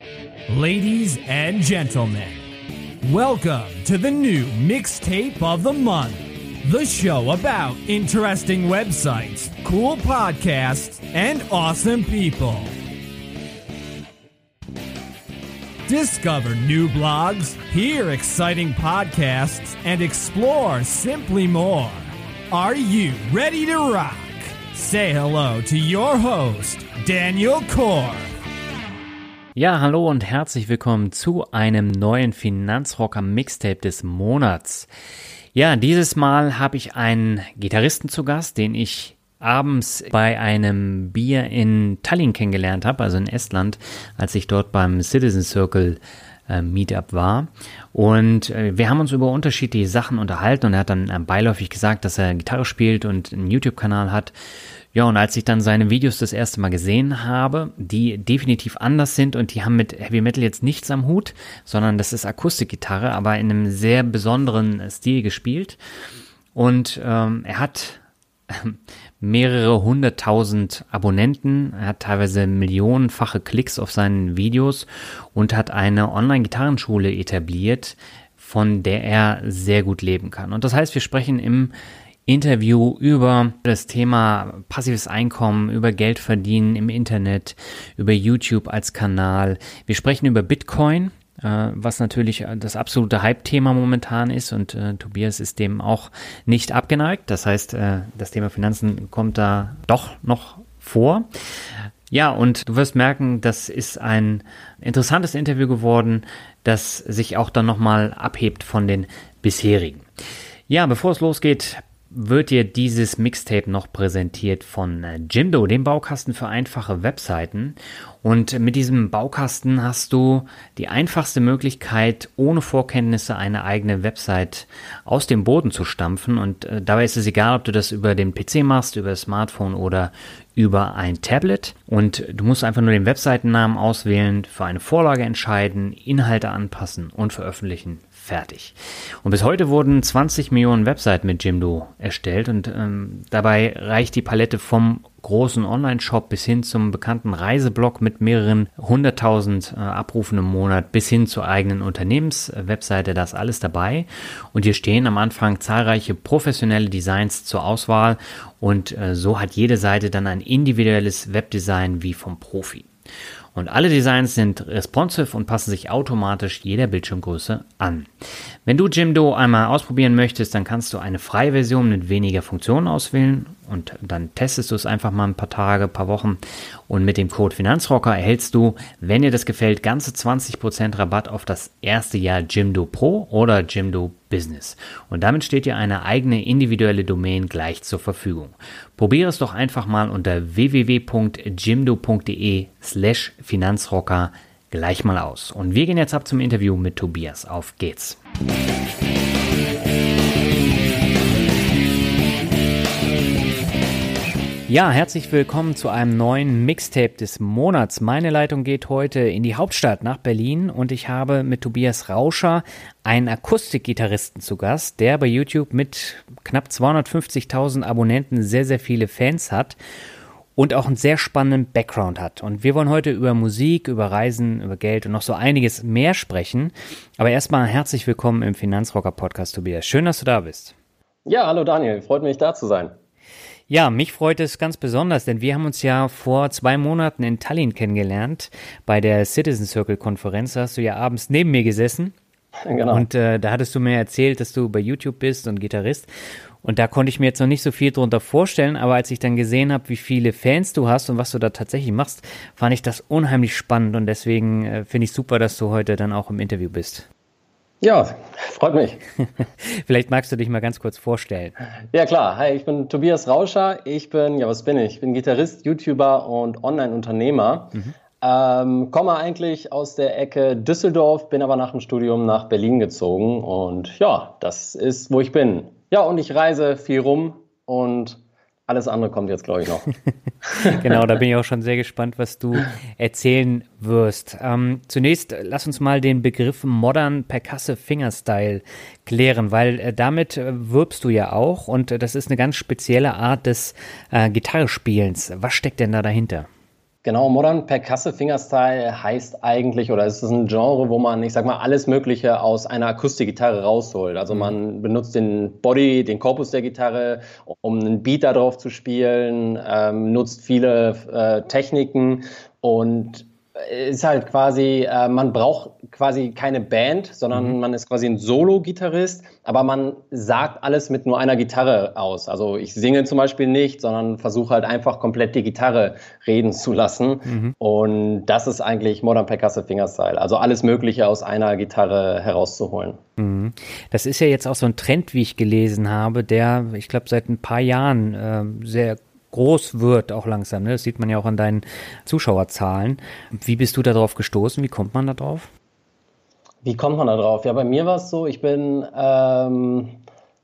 Ladies and gentlemen, welcome to the new mixtape of the month. The show about interesting websites, cool podcasts, and awesome people. Discover new blogs, hear exciting podcasts, and explore simply more. Are you ready to rock? Say hello to your host, Daniel Core. Ja, hallo und herzlich willkommen zu einem neuen Finanzrocker Mixtape des Monats. Ja, dieses Mal habe ich einen Gitarristen zu Gast, den ich abends bei einem Bier in Tallinn kennengelernt habe, also in Estland, als ich dort beim Citizen Circle äh, Meetup war. Und äh, wir haben uns über unterschiedliche Sachen unterhalten und er hat dann äh, beiläufig gesagt, dass er Gitarre spielt und einen YouTube-Kanal hat. Ja, und als ich dann seine Videos das erste Mal gesehen habe, die definitiv anders sind und die haben mit Heavy Metal jetzt nichts am Hut, sondern das ist Akustikgitarre, aber in einem sehr besonderen Stil gespielt. Und ähm, er hat mehrere hunderttausend Abonnenten, er hat teilweise millionenfache Klicks auf seinen Videos und hat eine Online-Gitarrenschule etabliert, von der er sehr gut leben kann. Und das heißt, wir sprechen im Interview über das Thema passives Einkommen, über Geld verdienen im Internet, über YouTube als Kanal. Wir sprechen über Bitcoin, äh, was natürlich das absolute Hype-Thema momentan ist und äh, Tobias ist dem auch nicht abgeneigt. Das heißt, äh, das Thema Finanzen kommt da doch noch vor. Ja, und du wirst merken, das ist ein interessantes Interview geworden, das sich auch dann nochmal abhebt von den bisherigen. Ja, bevor es losgeht, wird dir dieses Mixtape noch präsentiert von äh, Jimdo, dem Baukasten für einfache Webseiten. Und mit diesem Baukasten hast du die einfachste Möglichkeit, ohne Vorkenntnisse eine eigene Website aus dem Boden zu stampfen. Und äh, dabei ist es egal, ob du das über den PC machst, über das Smartphone oder über ein Tablet. Und du musst einfach nur den Webseitennamen auswählen, für eine Vorlage entscheiden, Inhalte anpassen und veröffentlichen fertig. Und bis heute wurden 20 Millionen Webseiten mit Jimdo erstellt und ähm, dabei reicht die Palette vom großen Online-Shop bis hin zum bekannten Reiseblog mit mehreren hunderttausend äh, Abrufen im Monat bis hin zur eigenen Unternehmenswebseite, da ist alles dabei. Und hier stehen am Anfang zahlreiche professionelle Designs zur Auswahl und äh, so hat jede Seite dann ein individuelles Webdesign wie vom Profi. Und alle Designs sind responsive und passen sich automatisch jeder Bildschirmgröße an. Wenn du Jimdo einmal ausprobieren möchtest, dann kannst du eine freie Version mit weniger Funktionen auswählen und dann testest du es einfach mal ein paar Tage, ein paar Wochen und mit dem Code Finanzrocker erhältst du, wenn dir das gefällt, ganze 20% Rabatt auf das erste Jahr Jimdo Pro oder Jimdo Business. Und damit steht dir eine eigene individuelle Domain gleich zur Verfügung. Probiere es doch einfach mal unter www.jimdo.de slash Finanzrocker gleich mal aus. Und wir gehen jetzt ab zum Interview mit Tobias. Auf geht's. Ja, herzlich willkommen zu einem neuen Mixtape des Monats. Meine Leitung geht heute in die Hauptstadt nach Berlin und ich habe mit Tobias Rauscher einen Akustikgitarristen zu Gast, der bei YouTube mit knapp 250.000 Abonnenten sehr, sehr viele Fans hat und auch einen sehr spannenden Background hat. Und wir wollen heute über Musik, über Reisen, über Geld und noch so einiges mehr sprechen. Aber erstmal herzlich willkommen im Finanzrocker Podcast, Tobias. Schön, dass du da bist. Ja, hallo Daniel, freut mich da zu sein. Ja, mich freut es ganz besonders, denn wir haben uns ja vor zwei Monaten in Tallinn kennengelernt. Bei der Citizen Circle Konferenz da hast du ja abends neben mir gesessen. Genau. Und äh, da hattest du mir erzählt, dass du bei YouTube bist und Gitarrist. Und da konnte ich mir jetzt noch nicht so viel drunter vorstellen, aber als ich dann gesehen habe, wie viele Fans du hast und was du da tatsächlich machst, fand ich das unheimlich spannend und deswegen äh, finde ich super, dass du heute dann auch im Interview bist. Ja, freut mich. Vielleicht magst du dich mal ganz kurz vorstellen. Ja klar, hi, ich bin Tobias Rauscher. Ich bin, ja was bin ich? Ich bin Gitarrist, YouTuber und Online-Unternehmer. Mhm. Ähm, komme eigentlich aus der Ecke Düsseldorf, bin aber nach dem Studium nach Berlin gezogen und ja, das ist, wo ich bin. Ja, und ich reise viel rum und alles andere kommt jetzt, glaube ich, noch. genau, da bin ich auch schon sehr gespannt, was du erzählen wirst. Ähm, zunächst lass uns mal den Begriff Modern Percussive Fingerstyle klären, weil äh, damit äh, wirbst du ja auch und äh, das ist eine ganz spezielle Art des äh, Gitarrespielens. Was steckt denn da dahinter? Genau, Modern Percussive Fingerstyle heißt eigentlich, oder es ist ein Genre, wo man, ich sag mal, alles Mögliche aus einer Akustikgitarre rausholt. Also mhm. man benutzt den Body, den Korpus der Gitarre, um einen Beat darauf zu spielen, ähm, nutzt viele äh, Techniken und ist halt quasi, äh, man braucht quasi keine Band, sondern mhm. man ist quasi ein Solo-Gitarrist, aber man sagt alles mit nur einer Gitarre aus. Also ich singe zum Beispiel nicht, sondern versuche halt einfach komplett die Gitarre reden zu lassen. Mhm. Und das ist eigentlich Modern Percussive Fingerstyle. Also alles Mögliche aus einer Gitarre herauszuholen. Mhm. Das ist ja jetzt auch so ein Trend, wie ich gelesen habe, der, ich glaube, seit ein paar Jahren äh, sehr groß wird, auch langsam. Ne? Das sieht man ja auch an deinen Zuschauerzahlen. Wie bist du darauf gestoßen? Wie kommt man da drauf? Wie kommt man da drauf? Ja, bei mir war es so, ich bin ähm,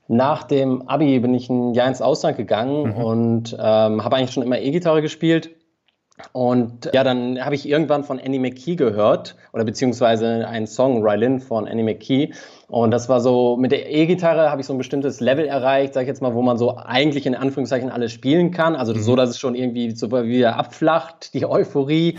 nach dem Abi bin ich ein Jahr ins Ausland gegangen mhm. und ähm, habe eigentlich schon immer E-Gitarre gespielt und ja, dann habe ich irgendwann von Annie McKee gehört oder beziehungsweise einen Song Rylin von Annie McKee. Und das war so, mit der E-Gitarre habe ich so ein bestimmtes Level erreicht, sag ich jetzt mal, wo man so eigentlich in Anführungszeichen alles spielen kann. Also mhm. so, dass es schon irgendwie so wieder abflacht, die Euphorie.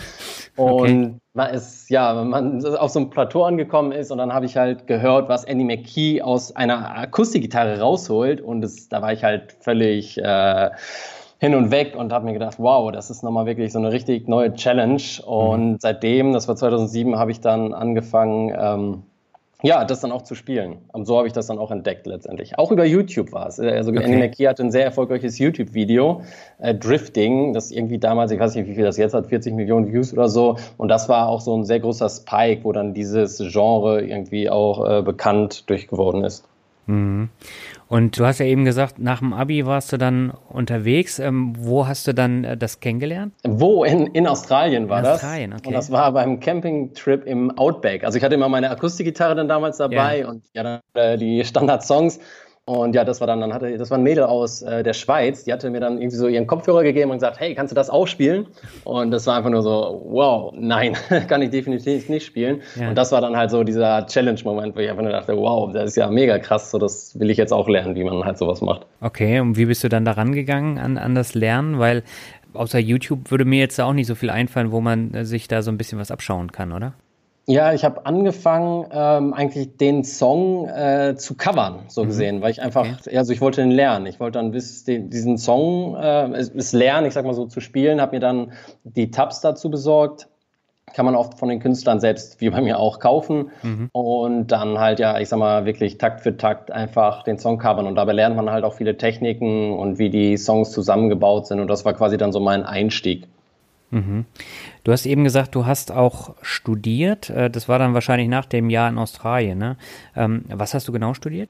Und okay. man ist, ja, man auf so einem Plateau angekommen ist und dann habe ich halt gehört, was Annie McKee aus einer Akustikgitarre rausholt. Und das, da war ich halt völlig. Äh, hin und weg und habe mir gedacht, wow, das ist nochmal wirklich so eine richtig neue Challenge. Und mhm. seitdem, das war 2007, habe ich dann angefangen, ähm, ja, das dann auch zu spielen. Und so habe ich das dann auch entdeckt letztendlich. Auch über YouTube war es. Also okay. Annie McKee hatte ein sehr erfolgreiches YouTube-Video, äh, Drifting, das irgendwie damals, ich weiß nicht, wie viel das jetzt hat, 40 Millionen Views oder so. Und das war auch so ein sehr großer Spike, wo dann dieses Genre irgendwie auch äh, bekannt durchgeworden ist. Mhm. Und du hast ja eben gesagt, nach dem Abi warst du dann unterwegs. Ähm, wo hast du dann äh, das kennengelernt? Wo? In, in Australien war in das. Australien, okay. Und das war beim Campingtrip im Outback. Also ich hatte immer meine Akustikgitarre dann damals dabei ja. und ja, dann äh, die Standard-Songs. Und ja, das war dann, dann hatte, das war ein Mädel aus äh, der Schweiz, die hatte mir dann irgendwie so ihren Kopfhörer gegeben und gesagt, hey, kannst du das auch spielen? Und das war einfach nur so, wow, nein, kann ich definitiv nicht spielen. Ja. Und das war dann halt so dieser Challenge-Moment, wo ich einfach nur dachte, wow, das ist ja mega krass, so das will ich jetzt auch lernen, wie man halt sowas macht. Okay, und wie bist du dann da rangegangen an, an das Lernen? Weil außer YouTube würde mir jetzt auch nicht so viel einfallen, wo man äh, sich da so ein bisschen was abschauen kann, oder? Ja, ich habe angefangen, ähm, eigentlich den Song äh, zu covern, so mhm. gesehen, weil ich einfach, okay. also ich wollte den lernen. Ich wollte dann bis den, diesen Song, äh, es, lernen, ich sag mal so, zu spielen, habe mir dann die Tabs dazu besorgt. Kann man oft von den Künstlern selbst, wie bei mir auch, kaufen. Mhm. Und dann halt, ja, ich sag mal, wirklich Takt für Takt einfach den Song covern. Und dabei lernt man halt auch viele Techniken und wie die Songs zusammengebaut sind. Und das war quasi dann so mein Einstieg. Mhm. Du hast eben gesagt, du hast auch studiert. Äh, das war dann wahrscheinlich nach dem Jahr in Australien. Ne? Ähm, was hast du genau studiert?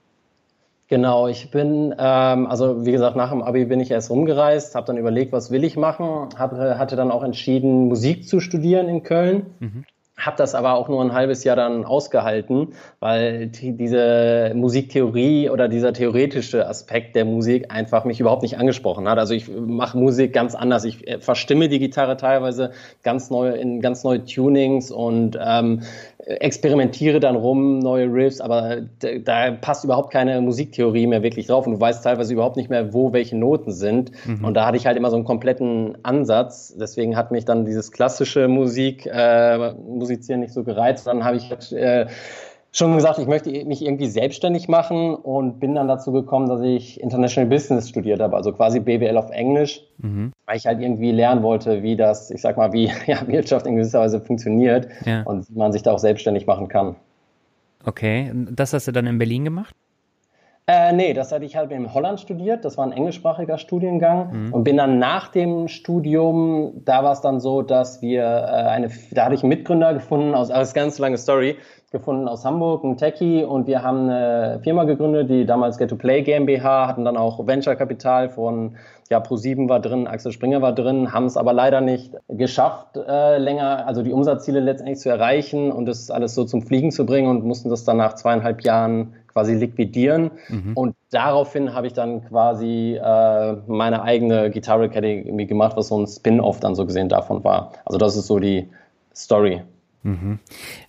Genau, ich bin, ähm, also wie gesagt, nach dem Abi bin ich erst rumgereist, habe dann überlegt, was will ich machen, hab, hatte dann auch entschieden, Musik zu studieren in Köln. Mhm habe das aber auch nur ein halbes Jahr dann ausgehalten, weil die, diese Musiktheorie oder dieser theoretische Aspekt der Musik einfach mich überhaupt nicht angesprochen hat. Also ich mache Musik ganz anders. Ich äh, verstimme die Gitarre teilweise ganz neu in ganz neue Tunings und ähm, experimentiere dann rum, neue Riffs, aber da passt überhaupt keine Musiktheorie mehr wirklich drauf und du weißt teilweise überhaupt nicht mehr, wo welche Noten sind. Mhm. Und da hatte ich halt immer so einen kompletten Ansatz. Deswegen hat mich dann dieses klassische Musik, äh, Musizieren nicht so gereizt. Dann habe ich halt, äh, schon gesagt, ich möchte mich irgendwie selbstständig machen und bin dann dazu gekommen, dass ich International Business studiert habe, also quasi BWL auf Englisch, mhm. weil ich halt irgendwie lernen wollte, wie das, ich sag mal, wie ja, Wirtschaft in gewisser Weise funktioniert ja. und wie man sich da auch selbstständig machen kann. Okay, das hast du dann in Berlin gemacht? Äh, nee, das hatte ich halt in Holland studiert. Das war ein englischsprachiger Studiengang. Mhm. Und bin dann nach dem Studium, da war es dann so, dass wir äh, eine, da hatte ich einen Mitgründer gefunden, aus, alles ganz lange Story, gefunden aus Hamburg, ein Techie. Und wir haben eine Firma gegründet, die damals Get to Play GmbH, hatten dann auch Venture-Kapital von, ja, Pro7 war drin, Axel Springer war drin, haben es aber leider nicht geschafft, äh, länger, also die Umsatzziele letztendlich zu erreichen und das alles so zum Fliegen zu bringen und mussten das dann nach zweieinhalb Jahren quasi liquidieren. Mhm. Und daraufhin habe ich dann quasi äh, meine eigene Guitar Academy gemacht, was so ein Spin-off dann so gesehen davon war. Also das ist so die Story. Mhm.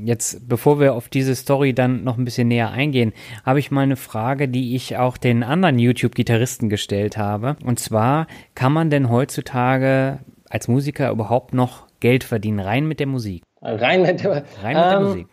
Jetzt, bevor wir auf diese Story dann noch ein bisschen näher eingehen, habe ich mal eine Frage, die ich auch den anderen YouTube-Gitarristen gestellt habe. Und zwar, kann man denn heutzutage als Musiker überhaupt noch Geld verdienen, rein mit der Musik? Rein mit der, rein mit der ähm, Musik.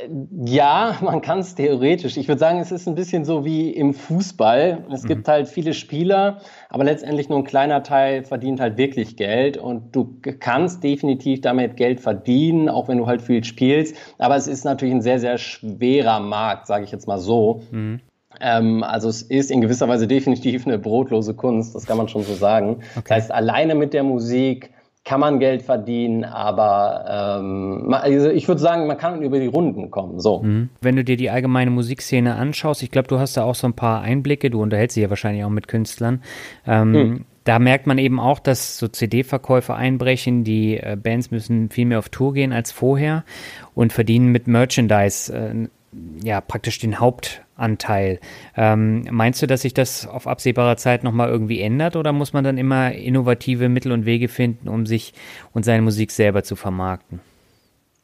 Äh, ja, man kann es theoretisch. Ich würde sagen, es ist ein bisschen so wie im Fußball. Es mhm. gibt halt viele Spieler, aber letztendlich nur ein kleiner Teil verdient halt wirklich Geld und du kannst definitiv damit Geld verdienen, auch wenn du halt viel spielst. Aber es ist natürlich ein sehr, sehr schwerer Markt, sage ich jetzt mal so. Mhm. Ähm, also es ist in gewisser Weise definitiv eine brotlose Kunst, das kann man schon so sagen. Okay. Das heißt, alleine mit der Musik kann man Geld verdienen, aber ähm, also ich würde sagen, man kann über die Runden kommen. So. Mhm. Wenn du dir die allgemeine Musikszene anschaust, ich glaube, du hast da auch so ein paar Einblicke, du unterhältst dich ja wahrscheinlich auch mit Künstlern. Ähm, mhm. Da merkt man eben auch, dass so CD-Verkäufe einbrechen. Die äh, Bands müssen viel mehr auf Tour gehen als vorher und verdienen mit Merchandise äh, ja praktisch den Hauptanteil. Ähm, meinst du, dass sich das auf absehbare Zeit nochmal irgendwie ändert oder muss man dann immer innovative Mittel und Wege finden, um sich und seine Musik selber zu vermarkten?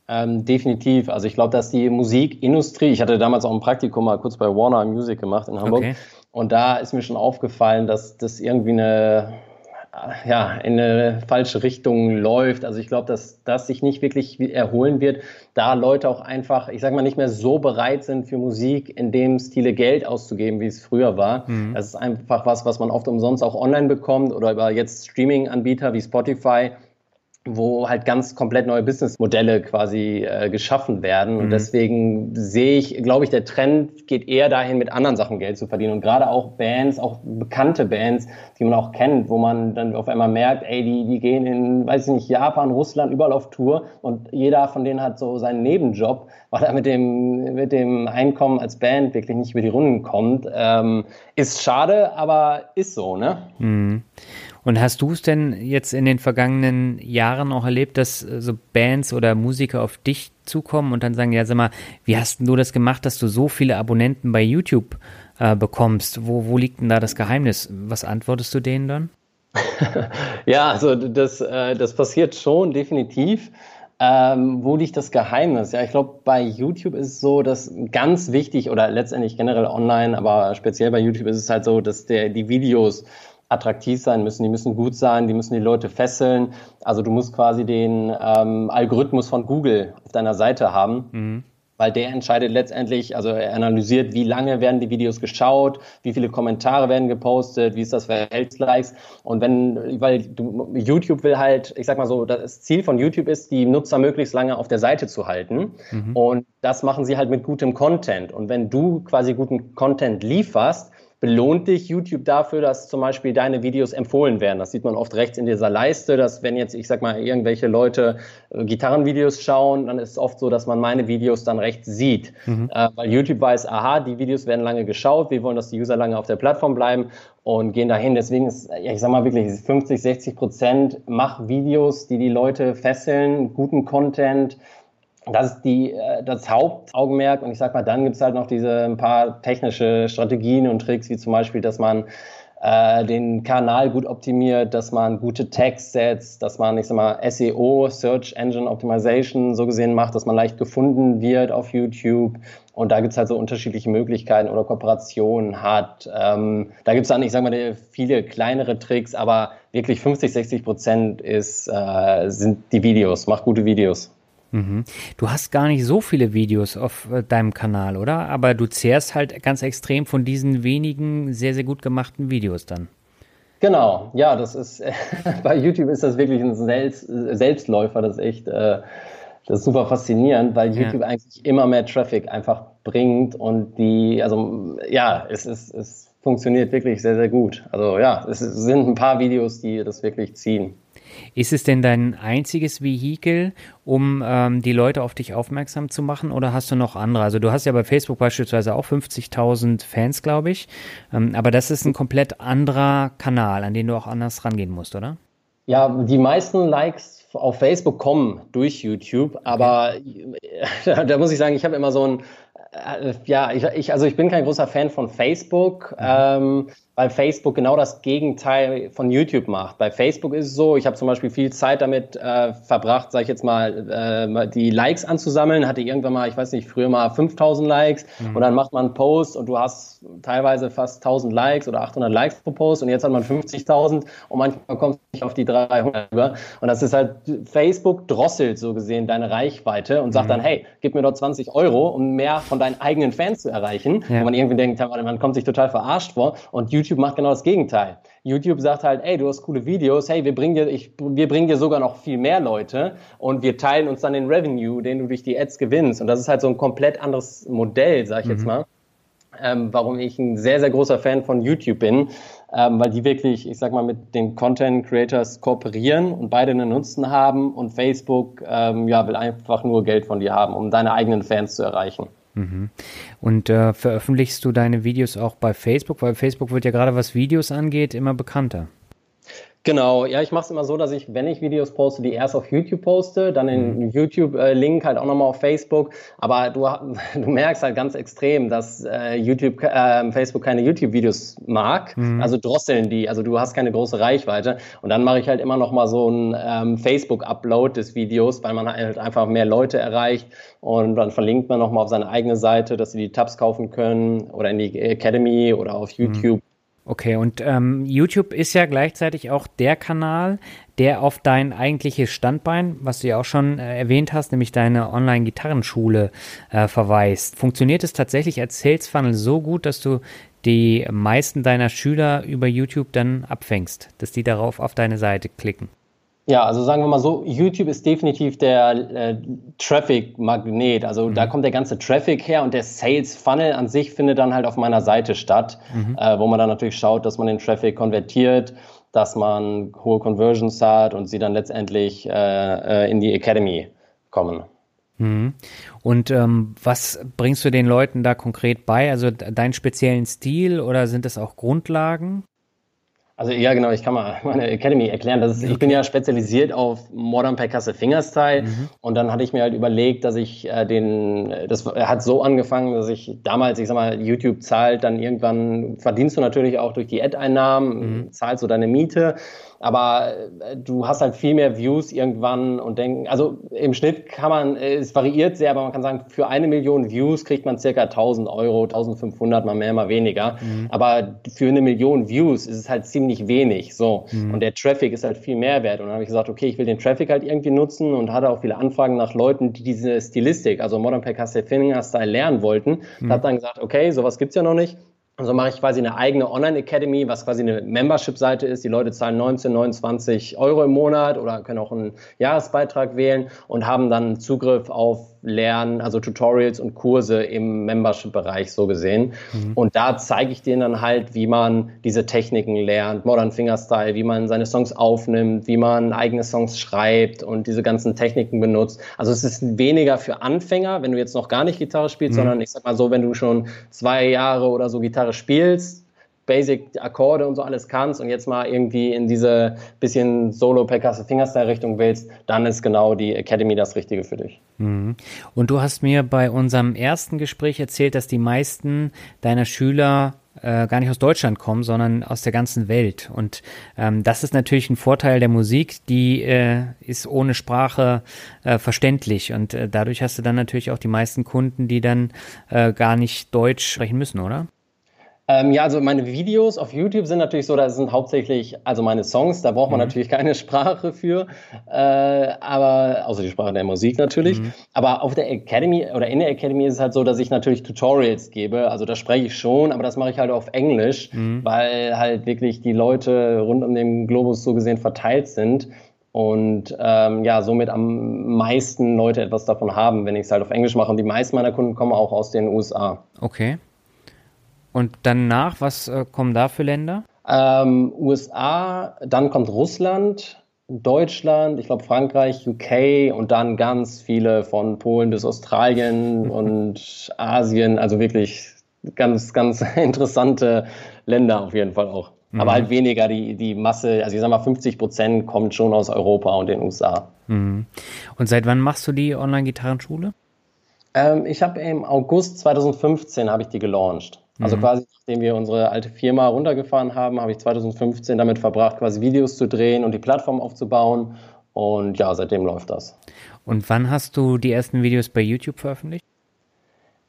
Ähm, definitiv. Also ich glaube, dass die Musikindustrie, ich hatte damals auch ein Praktikum mal kurz bei Warner Music gemacht in Hamburg okay. und da ist mir schon aufgefallen, dass das irgendwie eine ja, in eine falsche Richtung läuft. Also ich glaube, dass das sich nicht wirklich erholen wird, da Leute auch einfach, ich sage mal, nicht mehr so bereit sind für Musik in dem Stile Geld auszugeben, wie es früher war. Mhm. Das ist einfach was, was man oft umsonst auch online bekommt oder über jetzt Streaming-Anbieter wie Spotify wo halt ganz komplett neue Businessmodelle quasi äh, geschaffen werden. Mhm. Und deswegen sehe ich, glaube ich, der Trend geht eher dahin, mit anderen Sachen Geld zu verdienen. Und gerade auch Bands, auch bekannte Bands, die man auch kennt, wo man dann auf einmal merkt, ey, die, die gehen in, weiß ich nicht, Japan, Russland, überall auf Tour und jeder von denen hat so seinen Nebenjob, weil er mit dem, mit dem Einkommen als Band wirklich nicht über die Runden kommt. Ähm, ist schade, aber ist so, ne? Mhm. Und hast du es denn jetzt in den vergangenen Jahren auch erlebt, dass äh, so Bands oder Musiker auf dich zukommen und dann sagen, ja, sag mal, wie hast du das gemacht, dass du so viele Abonnenten bei YouTube äh, bekommst? Wo, wo liegt denn da das Geheimnis? Was antwortest du denen dann? ja, also das, äh, das passiert schon definitiv. Ähm, wo liegt das Geheimnis? Ja, ich glaube, bei YouTube ist es so, dass ganz wichtig oder letztendlich generell online, aber speziell bei YouTube ist es halt so, dass der, die Videos attraktiv sein müssen, die müssen gut sein, die müssen die Leute fesseln. Also du musst quasi den ähm, Algorithmus von Google auf deiner Seite haben. Mhm weil der entscheidet letztendlich, also er analysiert, wie lange werden die Videos geschaut, wie viele Kommentare werden gepostet, wie ist das Verhältnis Likes und wenn, weil du, YouTube will halt, ich sag mal so, das Ziel von YouTube ist, die Nutzer möglichst lange auf der Seite zu halten mhm. und das machen sie halt mit gutem Content und wenn du quasi guten Content lieferst, belohnt dich YouTube dafür, dass zum Beispiel deine Videos empfohlen werden. Das sieht man oft rechts in dieser Leiste, dass wenn jetzt, ich sag mal, irgendwelche Leute äh, Gitarrenvideos schauen, dann ist es oft so, dass man meine Videos dann rechts sieht. Mhm. Äh, weil YouTube weiß, aha, die Videos werden lange geschaut, wir wollen, dass die User lange auf der Plattform bleiben und gehen dahin. Deswegen ist, ich sag mal wirklich, 50, 60 Prozent mach Videos, die die Leute fesseln, guten Content, das ist die, äh, das Hauptaugenmerk. Und ich sag mal, dann gibt's halt noch diese ein paar technische Strategien und Tricks, wie zum Beispiel, dass man äh, den Kanal gut optimiert, dass man gute Tags setzt, dass man, ich sag mal, SEO, Search Engine Optimization, so gesehen macht, dass man leicht gefunden wird auf YouTube. Und da gibt's halt so unterschiedliche Möglichkeiten oder Kooperationen hat. Ähm, da gibt's dann, ich sag mal, viele kleinere Tricks, aber wirklich 50, 60 Prozent ist, äh, sind die Videos. Mach gute Videos. Mhm. Du hast gar nicht so viele Videos auf äh, deinem Kanal, oder? Aber du zehrst halt ganz extrem von diesen wenigen sehr, sehr gut gemachten Videos dann. Genau, ja, das ist, bei YouTube ist das wirklich ein Selbst, Selbstläufer, das ist echt, äh, Das ist super faszinierend, weil YouTube ja. eigentlich immer mehr Traffic einfach bringt und die, also ja, es, es, es funktioniert wirklich sehr, sehr gut. Also ja, es sind ein paar Videos, die das wirklich ziehen. Ist es denn dein einziges Vehikel, um ähm, die Leute auf dich aufmerksam zu machen oder hast du noch andere? Also du hast ja bei Facebook beispielsweise auch 50.000 Fans, glaube ich, ähm, aber das ist ein komplett anderer Kanal, an den du auch anders rangehen musst, oder? Ja, die meisten Likes auf Facebook kommen durch YouTube, aber okay. da muss ich sagen, ich habe immer so ein, äh, ja, ich, ich, also ich bin kein großer Fan von Facebook. Mhm. Ähm, weil Facebook genau das Gegenteil von YouTube macht. Bei Facebook ist es so, ich habe zum Beispiel viel Zeit damit äh, verbracht, sage ich jetzt mal, äh, die Likes anzusammeln. Hatte irgendwann mal, ich weiß nicht, früher mal 5000 Likes mhm. und dann macht man einen Post und du hast teilweise fast 1000 Likes oder 800 Likes pro Post und jetzt hat man 50.000 und manchmal kommt es nicht auf die 300 über. Und das ist halt, Facebook drosselt so gesehen deine Reichweite und sagt mhm. dann, hey, gib mir doch 20 Euro, um mehr von deinen eigenen Fans zu erreichen. Ja. Und man irgendwie denkt, man kommt sich total verarscht vor und YouTube YouTube macht genau das Gegenteil. YouTube sagt halt, ey, du hast coole Videos, hey, wir bringen dir, ich, wir bringen dir sogar noch viel mehr Leute und wir teilen uns dann den Revenue, den du durch die Ads gewinnst. Und das ist halt so ein komplett anderes Modell, sag ich mhm. jetzt mal. Ähm, warum ich ein sehr, sehr großer Fan von YouTube bin, ähm, weil die wirklich, ich sag mal, mit den Content Creators kooperieren und beide einen Nutzen haben und Facebook ähm, ja, will einfach nur Geld von dir haben, um deine eigenen Fans zu erreichen. Mhm. Und äh, veröffentlichst du deine Videos auch bei Facebook? Weil Facebook wird ja gerade, was Videos angeht, immer bekannter. Genau, ja, ich mache es immer so, dass ich, wenn ich Videos poste, die erst auf YouTube poste, dann den mhm. YouTube-Link halt auch nochmal auf Facebook. Aber du, du merkst halt ganz extrem, dass äh, YouTube, äh, Facebook keine YouTube-Videos mag. Mhm. Also drosseln die. Also du hast keine große Reichweite. Und dann mache ich halt immer nochmal so ein ähm, Facebook-Upload des Videos, weil man halt einfach mehr Leute erreicht. Und dann verlinkt man nochmal auf seine eigene Seite, dass sie die Tabs kaufen können oder in die Academy oder auf mhm. YouTube. Mhm Okay, und ähm, YouTube ist ja gleichzeitig auch der Kanal, der auf dein eigentliches Standbein, was du ja auch schon äh, erwähnt hast, nämlich deine Online-Gitarrenschule äh, verweist. Funktioniert es tatsächlich als Sales Funnel so gut, dass du die meisten deiner Schüler über YouTube dann abfängst, dass die darauf auf deine Seite klicken? Ja, also sagen wir mal so, YouTube ist definitiv der äh, Traffic-Magnet. Also mhm. da kommt der ganze Traffic her und der Sales-Funnel an sich findet dann halt auf meiner Seite statt, mhm. äh, wo man dann natürlich schaut, dass man den Traffic konvertiert, dass man hohe Conversions hat und sie dann letztendlich äh, äh in die Academy kommen. Mhm. Und ähm, was bringst du den Leuten da konkret bei? Also deinen speziellen Stil oder sind es auch Grundlagen? Also ja, genau, ich kann mal meine Academy erklären. Das ist. Ich bin ja spezialisiert auf Modern Percussive Fingerstyle mhm. und dann hatte ich mir halt überlegt, dass ich äh, den, das hat so angefangen, dass ich damals, ich sag mal, YouTube zahlt dann irgendwann, verdienst du natürlich auch durch die Ad-Einnahmen, mhm. zahlst du deine Miete aber äh, du hast halt viel mehr Views irgendwann und denken, also im Schnitt kann man, äh, es variiert sehr, aber man kann sagen, für eine Million Views kriegt man circa 1000 Euro, 1500, mal mehr, mal weniger. Mhm. Aber für eine Million Views ist es halt ziemlich wenig, so. Mhm. Und der Traffic ist halt viel mehr wert. Und dann habe ich gesagt, okay, ich will den Traffic halt irgendwie nutzen und hatte auch viele Anfragen nach Leuten, die diese Stilistik, also Modern Percussive Fingerstyle lernen wollten. Mhm. habe dann gesagt, okay, sowas gibt's ja noch nicht also mache ich quasi eine eigene Online-Academy, was quasi eine Membership-Seite ist. Die Leute zahlen 19, 29 Euro im Monat oder können auch einen Jahresbeitrag wählen und haben dann Zugriff auf Lernen, also Tutorials und Kurse im Membership-Bereich so gesehen. Mhm. Und da zeige ich denen dann halt, wie man diese Techniken lernt, Modern Fingerstyle, wie man seine Songs aufnimmt, wie man eigene Songs schreibt und diese ganzen Techniken benutzt. Also es ist weniger für Anfänger, wenn du jetzt noch gar nicht Gitarre spielst, mhm. sondern ich sag mal so, wenn du schon zwei Jahre oder so Gitarre spielst, Basic-Akkorde und so alles kannst und jetzt mal irgendwie in diese bisschen Solo-Percussive Fingerstyle-Richtung willst, dann ist genau die Academy das Richtige für dich. Mhm. Und du hast mir bei unserem ersten Gespräch erzählt, dass die meisten deiner Schüler äh, gar nicht aus Deutschland kommen, sondern aus der ganzen Welt. Und ähm, das ist natürlich ein Vorteil der Musik, die äh, ist ohne Sprache äh, verständlich. Und äh, dadurch hast du dann natürlich auch die meisten Kunden, die dann äh, gar nicht Deutsch sprechen müssen, oder? Ähm, ja, also meine Videos auf YouTube sind natürlich so, das sind hauptsächlich also meine Songs, da braucht man mhm. natürlich keine Sprache für, äh, aber außer die Sprache der Musik natürlich. Mhm. Aber auf der Academy oder in der Academy ist es halt so, dass ich natürlich Tutorials gebe. Also da spreche ich schon, aber das mache ich halt auf Englisch, mhm. weil halt wirklich die Leute rund um den Globus so gesehen verteilt sind. und ähm, ja, somit am meisten Leute etwas davon haben, wenn ich es halt auf Englisch mache. Und die meisten meiner Kunden kommen auch aus den USA. Okay. Und danach, was äh, kommen da für Länder? Ähm, USA, dann kommt Russland, Deutschland, ich glaube Frankreich, UK und dann ganz viele von Polen bis Australien und Asien. Also wirklich ganz, ganz interessante Länder auf jeden Fall auch. Mhm. Aber halt weniger die, die Masse, also ich sag mal 50 Prozent kommt schon aus Europa und den USA. Mhm. Und seit wann machst du die Online-Gitarrenschule? Ähm, ich habe im August 2015 habe ich die gelauncht. Also mhm. quasi, nachdem wir unsere alte Firma runtergefahren haben, habe ich 2015 damit verbracht, quasi Videos zu drehen und die Plattform aufzubauen. Und ja, seitdem läuft das. Und wann hast du die ersten Videos bei YouTube veröffentlicht?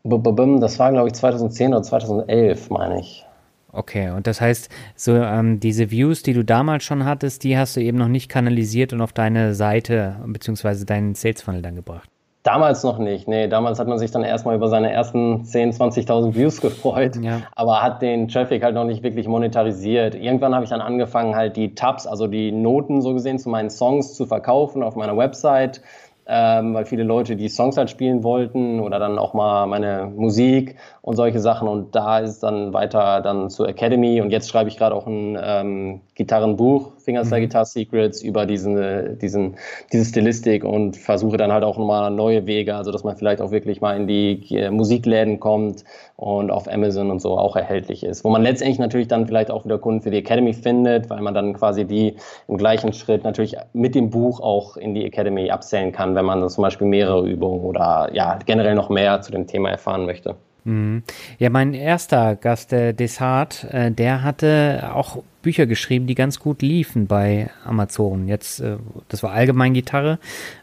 Das war, glaube ich, 2010 oder 2011, meine ich. Okay, und das heißt, so ähm, diese Views, die du damals schon hattest, die hast du eben noch nicht kanalisiert und auf deine Seite bzw. deinen Sales Funnel dann gebracht. Damals noch nicht. Nee, damals hat man sich dann erstmal über seine ersten 10.000, 20.000 Views gefreut, ja. aber hat den Traffic halt noch nicht wirklich monetarisiert. Irgendwann habe ich dann angefangen, halt die Tabs, also die Noten so gesehen zu meinen Songs zu verkaufen auf meiner Website ähm, weil viele Leute die Songs halt spielen wollten oder dann auch mal meine Musik und solche Sachen. Und da ist dann weiter dann zur Academy und jetzt schreibe ich gerade auch ein ähm, Gitarrenbuch, Fingerstyle mhm. Guitar Secrets, über diesen, diesen, diese Stilistik und versuche dann halt auch nochmal neue Wege, also dass man vielleicht auch wirklich mal in die äh, Musikläden kommt und auf Amazon und so auch erhältlich ist. Wo man letztendlich natürlich dann vielleicht auch wieder Kunden für die Academy findet, weil man dann quasi die im gleichen Schritt natürlich mit dem Buch auch in die Academy absellen kann, wenn man zum Beispiel mehrere Übungen oder ja generell noch mehr zu dem Thema erfahren möchte. Mhm. Ja, mein erster Gast, der Desart, äh, der hatte auch Bücher geschrieben, die ganz gut liefen bei Amazon. Jetzt, äh, das war allgemein Gitarre,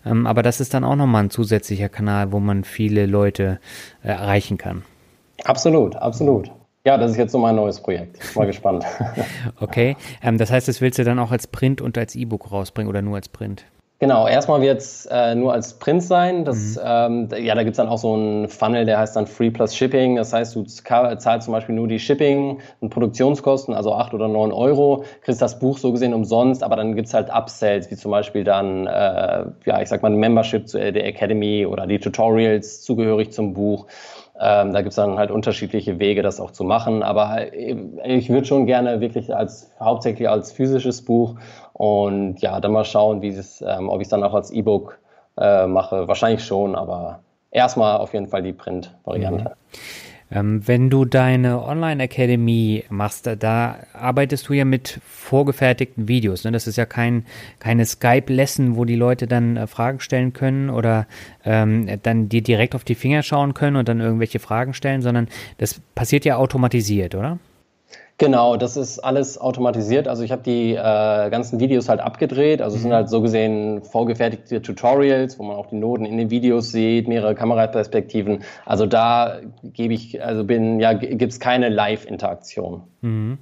ähm, aber das ist dann auch nochmal ein zusätzlicher Kanal, wo man viele Leute äh, erreichen kann. Absolut, absolut. Ja, das ist jetzt so mein neues Projekt. Mal gespannt. okay, ähm, das heißt, das willst du dann auch als Print und als E-Book rausbringen oder nur als Print? Genau, erstmal wird es äh, nur als Print sein. Das, mhm. ähm, ja, da gibt es dann auch so einen Funnel, der heißt dann Free Plus Shipping. Das heißt, du zahlst zum Beispiel nur die Shipping und Produktionskosten, also acht oder neun Euro, kriegst das Buch so gesehen umsonst, aber dann gibt es halt Upsells, wie zum Beispiel dann, äh, ja, ich sag mal, ein Membership zu der Academy oder die Tutorials zugehörig zum Buch. Ähm, da gibt es dann halt unterschiedliche Wege, das auch zu machen. Aber äh, ich würde schon gerne wirklich als hauptsächlich als physisches Buch und ja, dann mal schauen, wie es, ähm, ob ich es dann auch als E-Book äh, mache. Wahrscheinlich schon, aber erstmal auf jeden Fall die Print-Variante. Mhm. Ähm, wenn du deine Online-Academy machst, da, da, arbeitest du ja mit vorgefertigten Videos. Ne? Das ist ja kein, keine Skype-Lesson, wo die Leute dann äh, Fragen stellen können oder ähm, dann dir direkt auf die Finger schauen können und dann irgendwelche Fragen stellen, sondern das passiert ja automatisiert, oder? Genau, das ist alles automatisiert. Also ich habe die äh, ganzen Videos halt abgedreht. Also es sind mhm. halt so gesehen vorgefertigte Tutorials, wo man auch die Noten in den Videos sieht, mehrere Kameraperspektiven. Also da gebe ich, also bin, ja, gibt es keine Live-Interaktion. Mhm.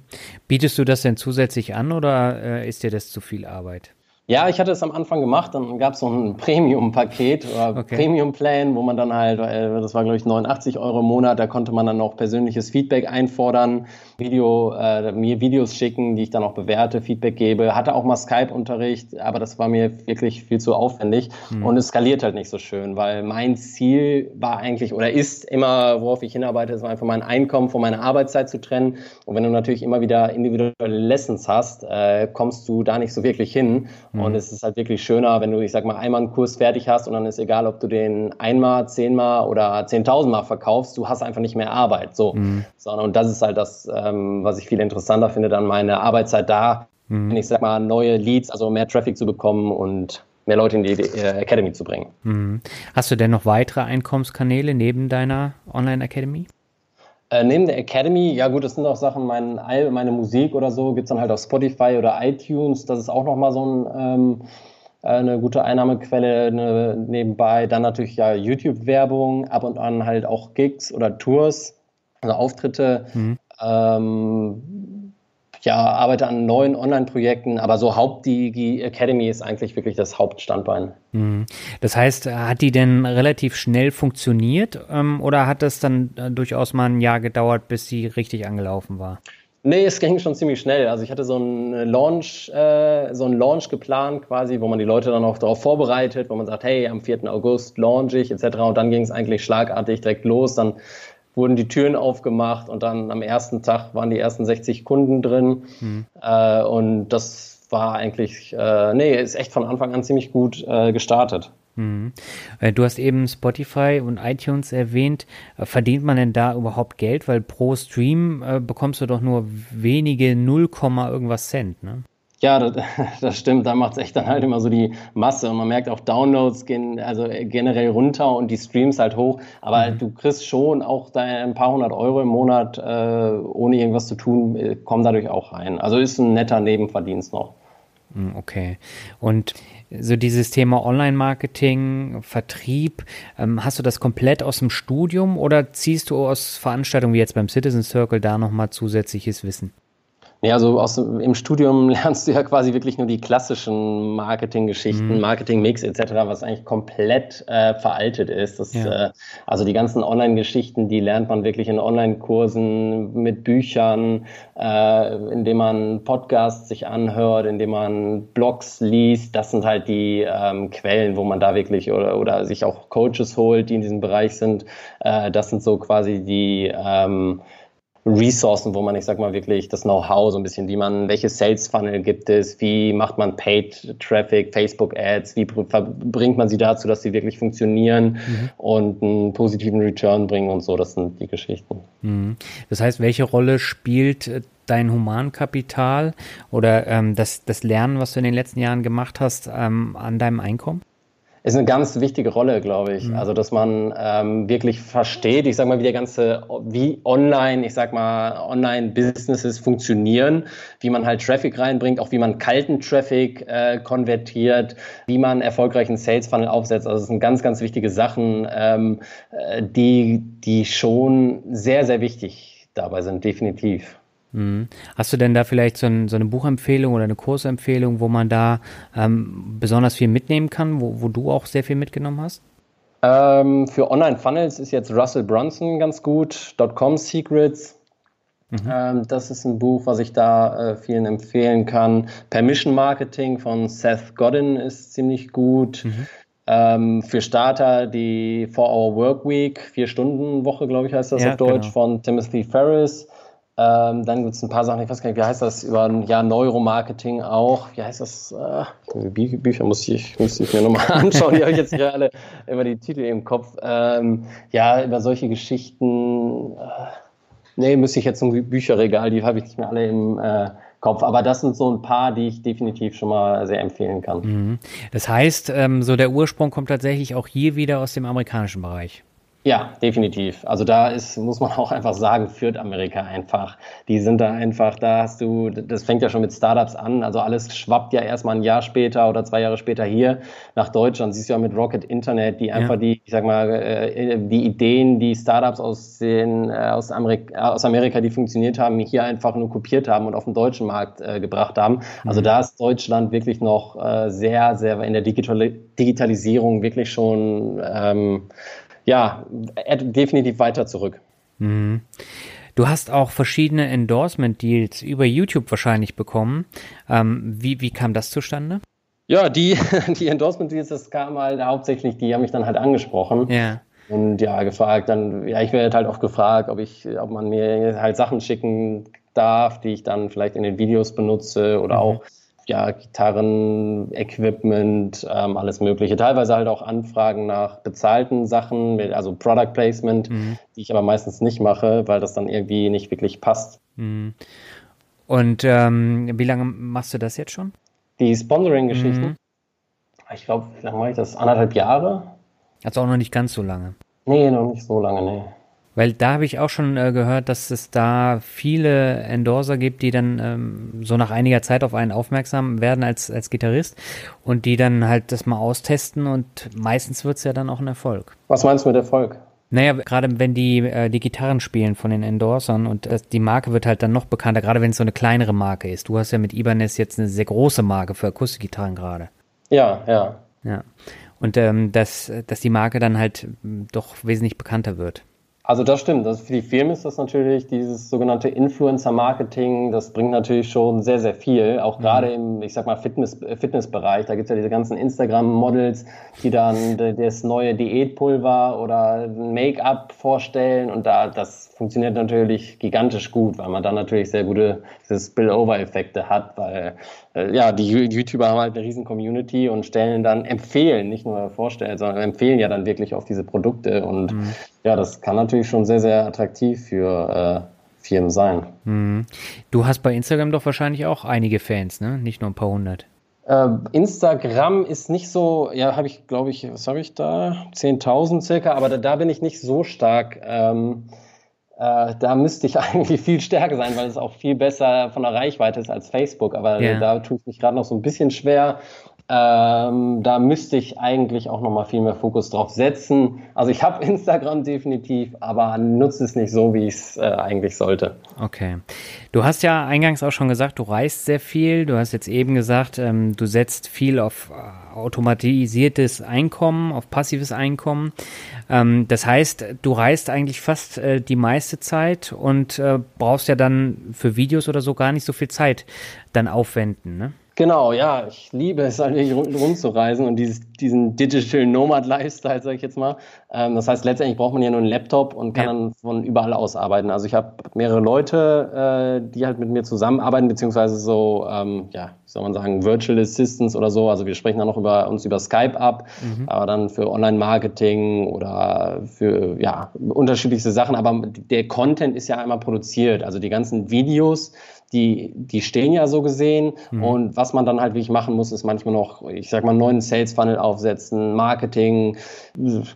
Bietest du das denn zusätzlich an oder äh, ist dir das zu viel Arbeit? Ja, ich hatte es am Anfang gemacht, dann gab es so ein Premium-Paket oder okay. Premium-Plan, wo man dann halt, äh, das war glaube ich 89 Euro im Monat, da konnte man dann noch persönliches Feedback einfordern, Video, äh, mir Videos schicken, die ich dann auch bewerte, Feedback gebe. Hatte auch mal Skype-Unterricht, aber das war mir wirklich viel zu aufwendig mhm. und es skaliert halt nicht so schön, weil mein Ziel war eigentlich oder ist immer, worauf ich hinarbeite, ist einfach mein Einkommen von meiner Arbeitszeit zu trennen. Und wenn du natürlich immer wieder individuelle Lessons hast, äh, kommst du da nicht so wirklich hin. Mhm. Und es ist halt wirklich schöner, wenn du, ich sag mal, einmal einen Kurs fertig hast und dann ist egal, ob du den einmal, zehnmal oder zehntausendmal verkaufst, du hast einfach nicht mehr Arbeit. So. Mhm. Sondern, und das ist halt das, ähm, was ich viel interessanter finde, dann meine Arbeitszeit da, mhm. ich sag mal, neue Leads, also mehr Traffic zu bekommen und mehr Leute in die äh, Academy zu bringen. Mhm. Hast du denn noch weitere Einkommenskanäle neben deiner Online-Academy? Äh, neben der Academy, ja gut, das sind auch Sachen, mein, meine Musik oder so gibt es dann halt auf Spotify oder iTunes. Das ist auch nochmal so ein, ähm, äh, eine gute Einnahmequelle eine, nebenbei. Dann natürlich ja YouTube-Werbung, ab und an halt auch Gigs oder Tours, also Auftritte. Mhm. Ähm, ja, arbeite an neuen Online-Projekten, aber so Haupt, die, die Academy ist eigentlich wirklich das Hauptstandbein. Mhm. Das heißt, hat die denn relativ schnell funktioniert ähm, oder hat das dann äh, durchaus mal ein Jahr gedauert, bis sie richtig angelaufen war? Nee, es ging schon ziemlich schnell. Also ich hatte so einen Launch, äh, so einen Launch geplant quasi, wo man die Leute dann auch darauf vorbereitet, wo man sagt, hey, am 4. August launch ich etc. Und dann ging es eigentlich schlagartig direkt los. Dann wurden die Türen aufgemacht und dann am ersten Tag waren die ersten 60 Kunden drin. Mhm. Äh, und das war eigentlich, äh, nee, ist echt von Anfang an ziemlich gut äh, gestartet. Mhm. Äh, du hast eben Spotify und iTunes erwähnt. Äh, verdient man denn da überhaupt Geld? Weil pro Stream äh, bekommst du doch nur wenige 0, irgendwas Cent, ne? Ja, das, das stimmt. Da macht es echt dann halt immer so die Masse. Und man merkt auch, Downloads gehen also generell runter und die Streams halt hoch. Aber mhm. du kriegst schon auch ein paar hundert Euro im Monat, äh, ohne irgendwas zu tun, kommen dadurch auch rein. Also ist ein netter Nebenverdienst noch. Hm, okay. Und so dieses Thema Online-Marketing, Vertrieb, ähm, hast du das komplett aus dem Studium oder ziehst du aus Veranstaltungen wie jetzt beim Citizen Circle da nochmal zusätzliches Wissen? Nee, also aus, im Studium lernst du ja quasi wirklich nur die klassischen Marketinggeschichten, mhm. Marketing-Mix etc., was eigentlich komplett äh, veraltet ist. Das, ja. äh, also die ganzen Online-Geschichten, die lernt man wirklich in Online-Kursen mit Büchern, äh, indem man Podcasts sich anhört, indem man Blogs liest. Das sind halt die ähm, Quellen, wo man da wirklich oder, oder sich auch Coaches holt, die in diesem Bereich sind. Äh, das sind so quasi die ähm, Ressourcen, wo man, ich sag mal, wirklich das Know-how so ein bisschen, wie man, welche Sales Funnel gibt es, wie macht man Paid Traffic, Facebook Ads, wie bringt man sie dazu, dass sie wirklich funktionieren mhm. und einen positiven Return bringen und so, das sind die Geschichten. Mhm. Das heißt, welche Rolle spielt äh, dein Humankapital oder ähm, das, das Lernen, was du in den letzten Jahren gemacht hast, ähm, an deinem Einkommen? Ist eine ganz wichtige Rolle, glaube ich. Mhm. Also, dass man ähm, wirklich versteht, ich sag mal, wie der ganze, wie online, ich sag mal, Online-Businesses funktionieren, wie man halt Traffic reinbringt, auch wie man kalten Traffic äh, konvertiert, wie man erfolgreichen Sales Funnel aufsetzt. Also, das sind ganz, ganz wichtige Sachen, ähm, äh, die, die schon sehr, sehr wichtig dabei sind, definitiv. Mhm. Hast du denn da vielleicht so, ein, so, eine Buchempfehlung oder eine Kursempfehlung, wo man da ähm, besonders viel mitnehmen kann, wo, wo, du auch sehr viel mitgenommen hast? Ähm, für Online-Funnels ist jetzt Russell Brunson ganz gut, .com Secrets. Mhm. Ähm, das ist ein Buch, was ich da äh, vielen empfehlen kann. Permission Marketing von Seth Godin ist ziemlich gut. Mhm. Ähm, für Starter die 4-Hour Work Week, Vier-Stunden-Woche, glaube ich, heißt das ja, auf Deutsch, genau. von Timothy Ferris. Ähm, dann gibt es ein paar Sachen, ich weiß gar nicht, wie heißt das, über Jahr Neuromarketing auch. Wie heißt das? Äh, Bü Bücher muss ich, muss ich mir nochmal anschauen. Die habe ich jetzt nicht alle über die Titel im Kopf. Ähm, ja, über solche Geschichten. Äh, nee, müsste ich jetzt zum Bücherregal, die habe ich nicht mehr alle im äh, Kopf. Aber das sind so ein paar, die ich definitiv schon mal sehr empfehlen kann. Mhm. Das heißt, ähm, so der Ursprung kommt tatsächlich auch hier wieder aus dem amerikanischen Bereich. Ja, definitiv. Also da ist, muss man auch einfach sagen, führt Amerika einfach. Die sind da einfach, da hast du, das fängt ja schon mit Startups an. Also alles schwappt ja erstmal ein Jahr später oder zwei Jahre später hier nach Deutschland. Siehst du ja mit Rocket Internet, die einfach ja. die, ich sag mal, äh, die Ideen, die Startups aus den, äh, aus, Amerika, aus Amerika, die funktioniert haben, hier einfach nur kopiert haben und auf den deutschen Markt äh, gebracht haben. Also mhm. da ist Deutschland wirklich noch sehr, sehr in der Digital Digitalisierung wirklich schon, ähm, ja, definitiv weiter zurück. Mhm. Du hast auch verschiedene Endorsement-Deals über YouTube wahrscheinlich bekommen. Ähm, wie, wie kam das zustande? Ja, die, die Endorsement-Deals, das kam halt hauptsächlich, die haben mich dann halt angesprochen. Ja. Und ja, gefragt, dann, ja, ich werde halt auch gefragt, ob ich, ob man mir halt Sachen schicken darf, die ich dann vielleicht in den Videos benutze oder mhm. auch ja, Gitarren, Equipment, ähm, alles Mögliche. Teilweise halt auch Anfragen nach bezahlten Sachen, also Product Placement, mhm. die ich aber meistens nicht mache, weil das dann irgendwie nicht wirklich passt. Mhm. Und ähm, wie lange machst du das jetzt schon? Die Sponsoring-Geschichten? Mhm. Ich glaube, wie lange mache ich das? Anderthalb Jahre? Also auch noch nicht ganz so lange. Nee, noch nicht so lange, nee. Weil da habe ich auch schon äh, gehört, dass es da viele Endorser gibt, die dann ähm, so nach einiger Zeit auf einen aufmerksam werden als, als Gitarrist und die dann halt das mal austesten und meistens wird es ja dann auch ein Erfolg. Was meinst du mit Erfolg? Naja, gerade wenn die äh, die Gitarren spielen von den Endorsern und äh, die Marke wird halt dann noch bekannter, gerade wenn es so eine kleinere Marke ist. Du hast ja mit Ibanez jetzt eine sehr große Marke für Akustikgitarren gerade. Ja, ja. Ja. Und ähm, dass, dass die Marke dann halt doch wesentlich bekannter wird. Also das stimmt. Das, für die Firmen ist das natürlich dieses sogenannte Influencer-Marketing, das bringt natürlich schon sehr, sehr viel. Auch mhm. gerade im, ich sag mal, Fitness, Fitnessbereich. Da gibt's ja diese ganzen Instagram-Models, die dann das neue Diätpulver oder Make-up vorstellen. Und da das funktioniert natürlich gigantisch gut, weil man dann natürlich sehr gute Spill-Over-Effekte hat, weil äh, ja, die YouTuber haben halt eine riesen Community und stellen dann, empfehlen, nicht nur vorstellen, sondern empfehlen ja dann wirklich auf diese Produkte und mhm. Ja, das kann natürlich schon sehr, sehr attraktiv für äh, Firmen sein. Mhm. Du hast bei Instagram doch wahrscheinlich auch einige Fans, ne? Nicht nur ein paar hundert. Äh, Instagram ist nicht so, ja, habe ich, glaube ich, was habe ich da? 10.000 circa, aber da, da, bin ich nicht so stark. Ähm, äh, da müsste ich eigentlich viel stärker sein, weil es auch viel besser von der Reichweite ist als Facebook. Aber yeah. da tue ich mich gerade noch so ein bisschen schwer. Ähm, da müsste ich eigentlich auch noch mal viel mehr Fokus drauf setzen. Also ich habe Instagram definitiv, aber nutze es nicht so, wie ich es äh, eigentlich sollte. Okay. Du hast ja eingangs auch schon gesagt, du reist sehr viel. Du hast jetzt eben gesagt, ähm, du setzt viel auf äh, automatisiertes Einkommen, auf passives Einkommen. Ähm, das heißt, du reist eigentlich fast äh, die meiste Zeit und äh, brauchst ja dann für Videos oder so gar nicht so viel Zeit dann aufwenden, ne? Genau, ja, ich liebe es eigentlich rumzureisen und dieses, diesen Digital Nomad Lifestyle, sage ich jetzt mal. Ähm, das heißt, letztendlich braucht man ja nur einen Laptop und kann ja. dann von überall aus arbeiten. Also ich habe mehrere Leute, äh, die halt mit mir zusammenarbeiten, beziehungsweise so, ähm, ja, wie soll man sagen, Virtual Assistants oder so. Also wir sprechen dann noch über uns über Skype ab, mhm. aber dann für Online-Marketing oder für ja unterschiedlichste Sachen. Aber der Content ist ja einmal produziert. Also die ganzen Videos die, die stehen ja so gesehen. Mhm. Und was man dann halt wirklich machen muss, ist manchmal noch, ich sag mal, einen neuen Sales Funnel aufsetzen, Marketing,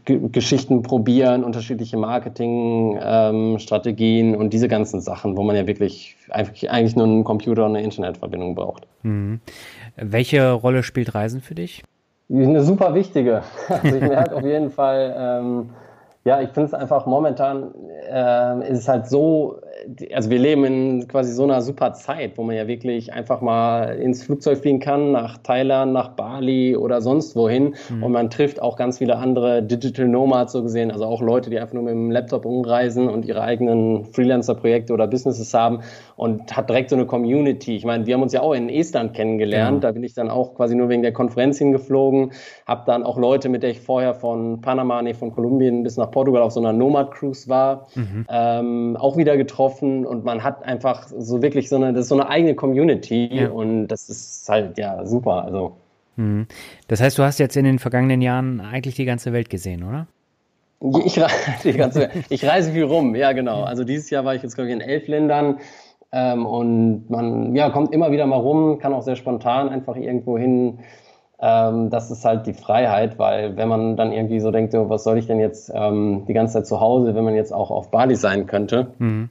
Geschichten probieren, unterschiedliche Marketing-Strategien ähm, und diese ganzen Sachen, wo man ja wirklich eigentlich, eigentlich nur einen Computer und eine Internetverbindung braucht. Mhm. Welche Rolle spielt Reisen für dich? Eine super wichtige. Also ich merke auf jeden Fall, ähm, ja, ich finde es einfach momentan äh, ist es halt so also wir leben in quasi so einer super Zeit, wo man ja wirklich einfach mal ins Flugzeug fliegen kann, nach Thailand, nach Bali oder sonst wohin. Mhm. Und man trifft auch ganz viele andere Digital Nomads so gesehen, also auch Leute, die einfach nur mit dem Laptop umreisen und ihre eigenen Freelancer-Projekte oder Businesses haben und hat direkt so eine Community. Ich meine, wir haben uns ja auch in Estland kennengelernt. Ja. Da bin ich dann auch quasi nur wegen der Konferenz hingeflogen, habe dann auch Leute, mit der ich vorher von Panama, nee, von Kolumbien bis nach Portugal auf so einer Nomad-Cruise war, mhm. ähm, auch wieder getroffen getroffen und man hat einfach so wirklich so eine, das ist so eine eigene Community ja. und das ist halt ja super. Also. Mhm. Das heißt, du hast jetzt in den vergangenen Jahren eigentlich die ganze Welt gesehen, oder? Ich, die ganze, ich reise viel rum, ja genau. Also dieses Jahr war ich jetzt glaube ich in elf Ländern ähm, und man ja, kommt immer wieder mal rum, kann auch sehr spontan einfach irgendwo hin ähm, das ist halt die Freiheit, weil wenn man dann irgendwie so denkt, was soll ich denn jetzt ähm, die ganze Zeit zu Hause, wenn man jetzt auch auf Bali sein könnte, mhm.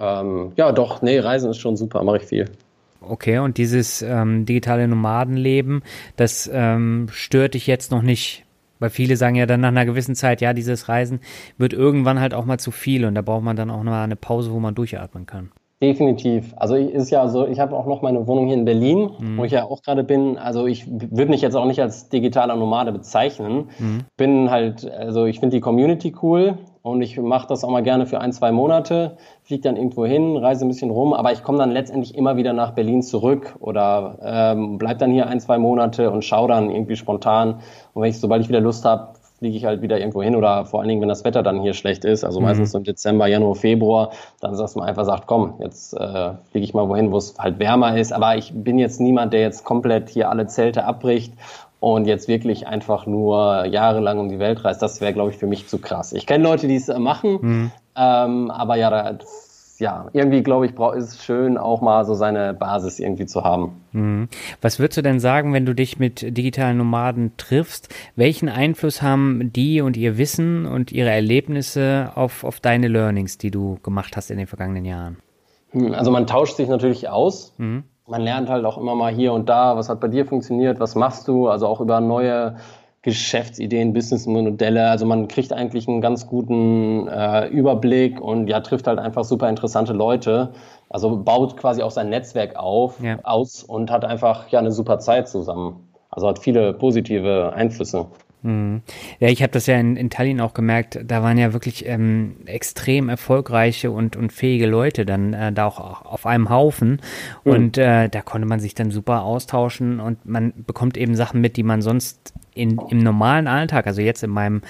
Ähm, ja, doch, nee, Reisen ist schon super, mache ich viel. Okay, und dieses ähm, digitale Nomadenleben, das ähm, stört dich jetzt noch nicht? Weil viele sagen ja dann nach einer gewissen Zeit, ja, dieses Reisen wird irgendwann halt auch mal zu viel und da braucht man dann auch mal eine Pause, wo man durchatmen kann. Definitiv. Also ich, ist ja so, ich habe auch noch meine Wohnung hier in Berlin, mhm. wo ich ja auch gerade bin. Also ich würde mich jetzt auch nicht als digitaler Nomade bezeichnen. Mhm. Bin halt, also ich finde die Community cool und ich mache das auch mal gerne für ein, zwei Monate, fliege dann irgendwo hin, reise ein bisschen rum, aber ich komme dann letztendlich immer wieder nach Berlin zurück oder ähm, bleib dann hier ein, zwei Monate und schaue dann irgendwie spontan. Und wenn ich, sobald ich wieder Lust habe, fliege ich halt wieder irgendwo hin oder vor allen Dingen, wenn das Wetter dann hier schlecht ist, also mhm. meistens im Dezember, Januar, Februar, dann sagst man einfach sagt, komm, jetzt äh, fliege ich mal wohin, wo es halt wärmer ist. Aber ich bin jetzt niemand, der jetzt komplett hier alle Zelte abbricht und jetzt wirklich einfach nur jahrelang um die Welt reist. Das wäre, glaube ich, für mich zu krass. Ich kenne Leute, die es äh, machen, mhm. ähm, aber ja, da, ja, irgendwie glaube ich, ist es schön, auch mal so seine Basis irgendwie zu haben. Mhm. Was würdest du denn sagen, wenn du dich mit digitalen Nomaden triffst? Welchen Einfluss haben die und ihr Wissen und ihre Erlebnisse auf, auf deine Learnings, die du gemacht hast in den vergangenen Jahren? Hm, also man tauscht sich natürlich aus. Mhm. Man lernt halt auch immer mal hier und da, was hat bei dir funktioniert, was machst du, also auch über neue Geschäftsideen, Businessmodelle. Also man kriegt eigentlich einen ganz guten äh, Überblick und ja, trifft halt einfach super interessante Leute. Also baut quasi auch sein Netzwerk auf, ja. aus und hat einfach ja eine super Zeit zusammen. Also hat viele positive Einflüsse. Mhm. Ja, ich habe das ja in, in Tallinn auch gemerkt, da waren ja wirklich ähm, extrem erfolgreiche und, und fähige Leute dann äh, da auch auf einem Haufen mhm. und äh, da konnte man sich dann super austauschen und man bekommt eben Sachen mit, die man sonst in, im normalen Alltag, also jetzt in meinem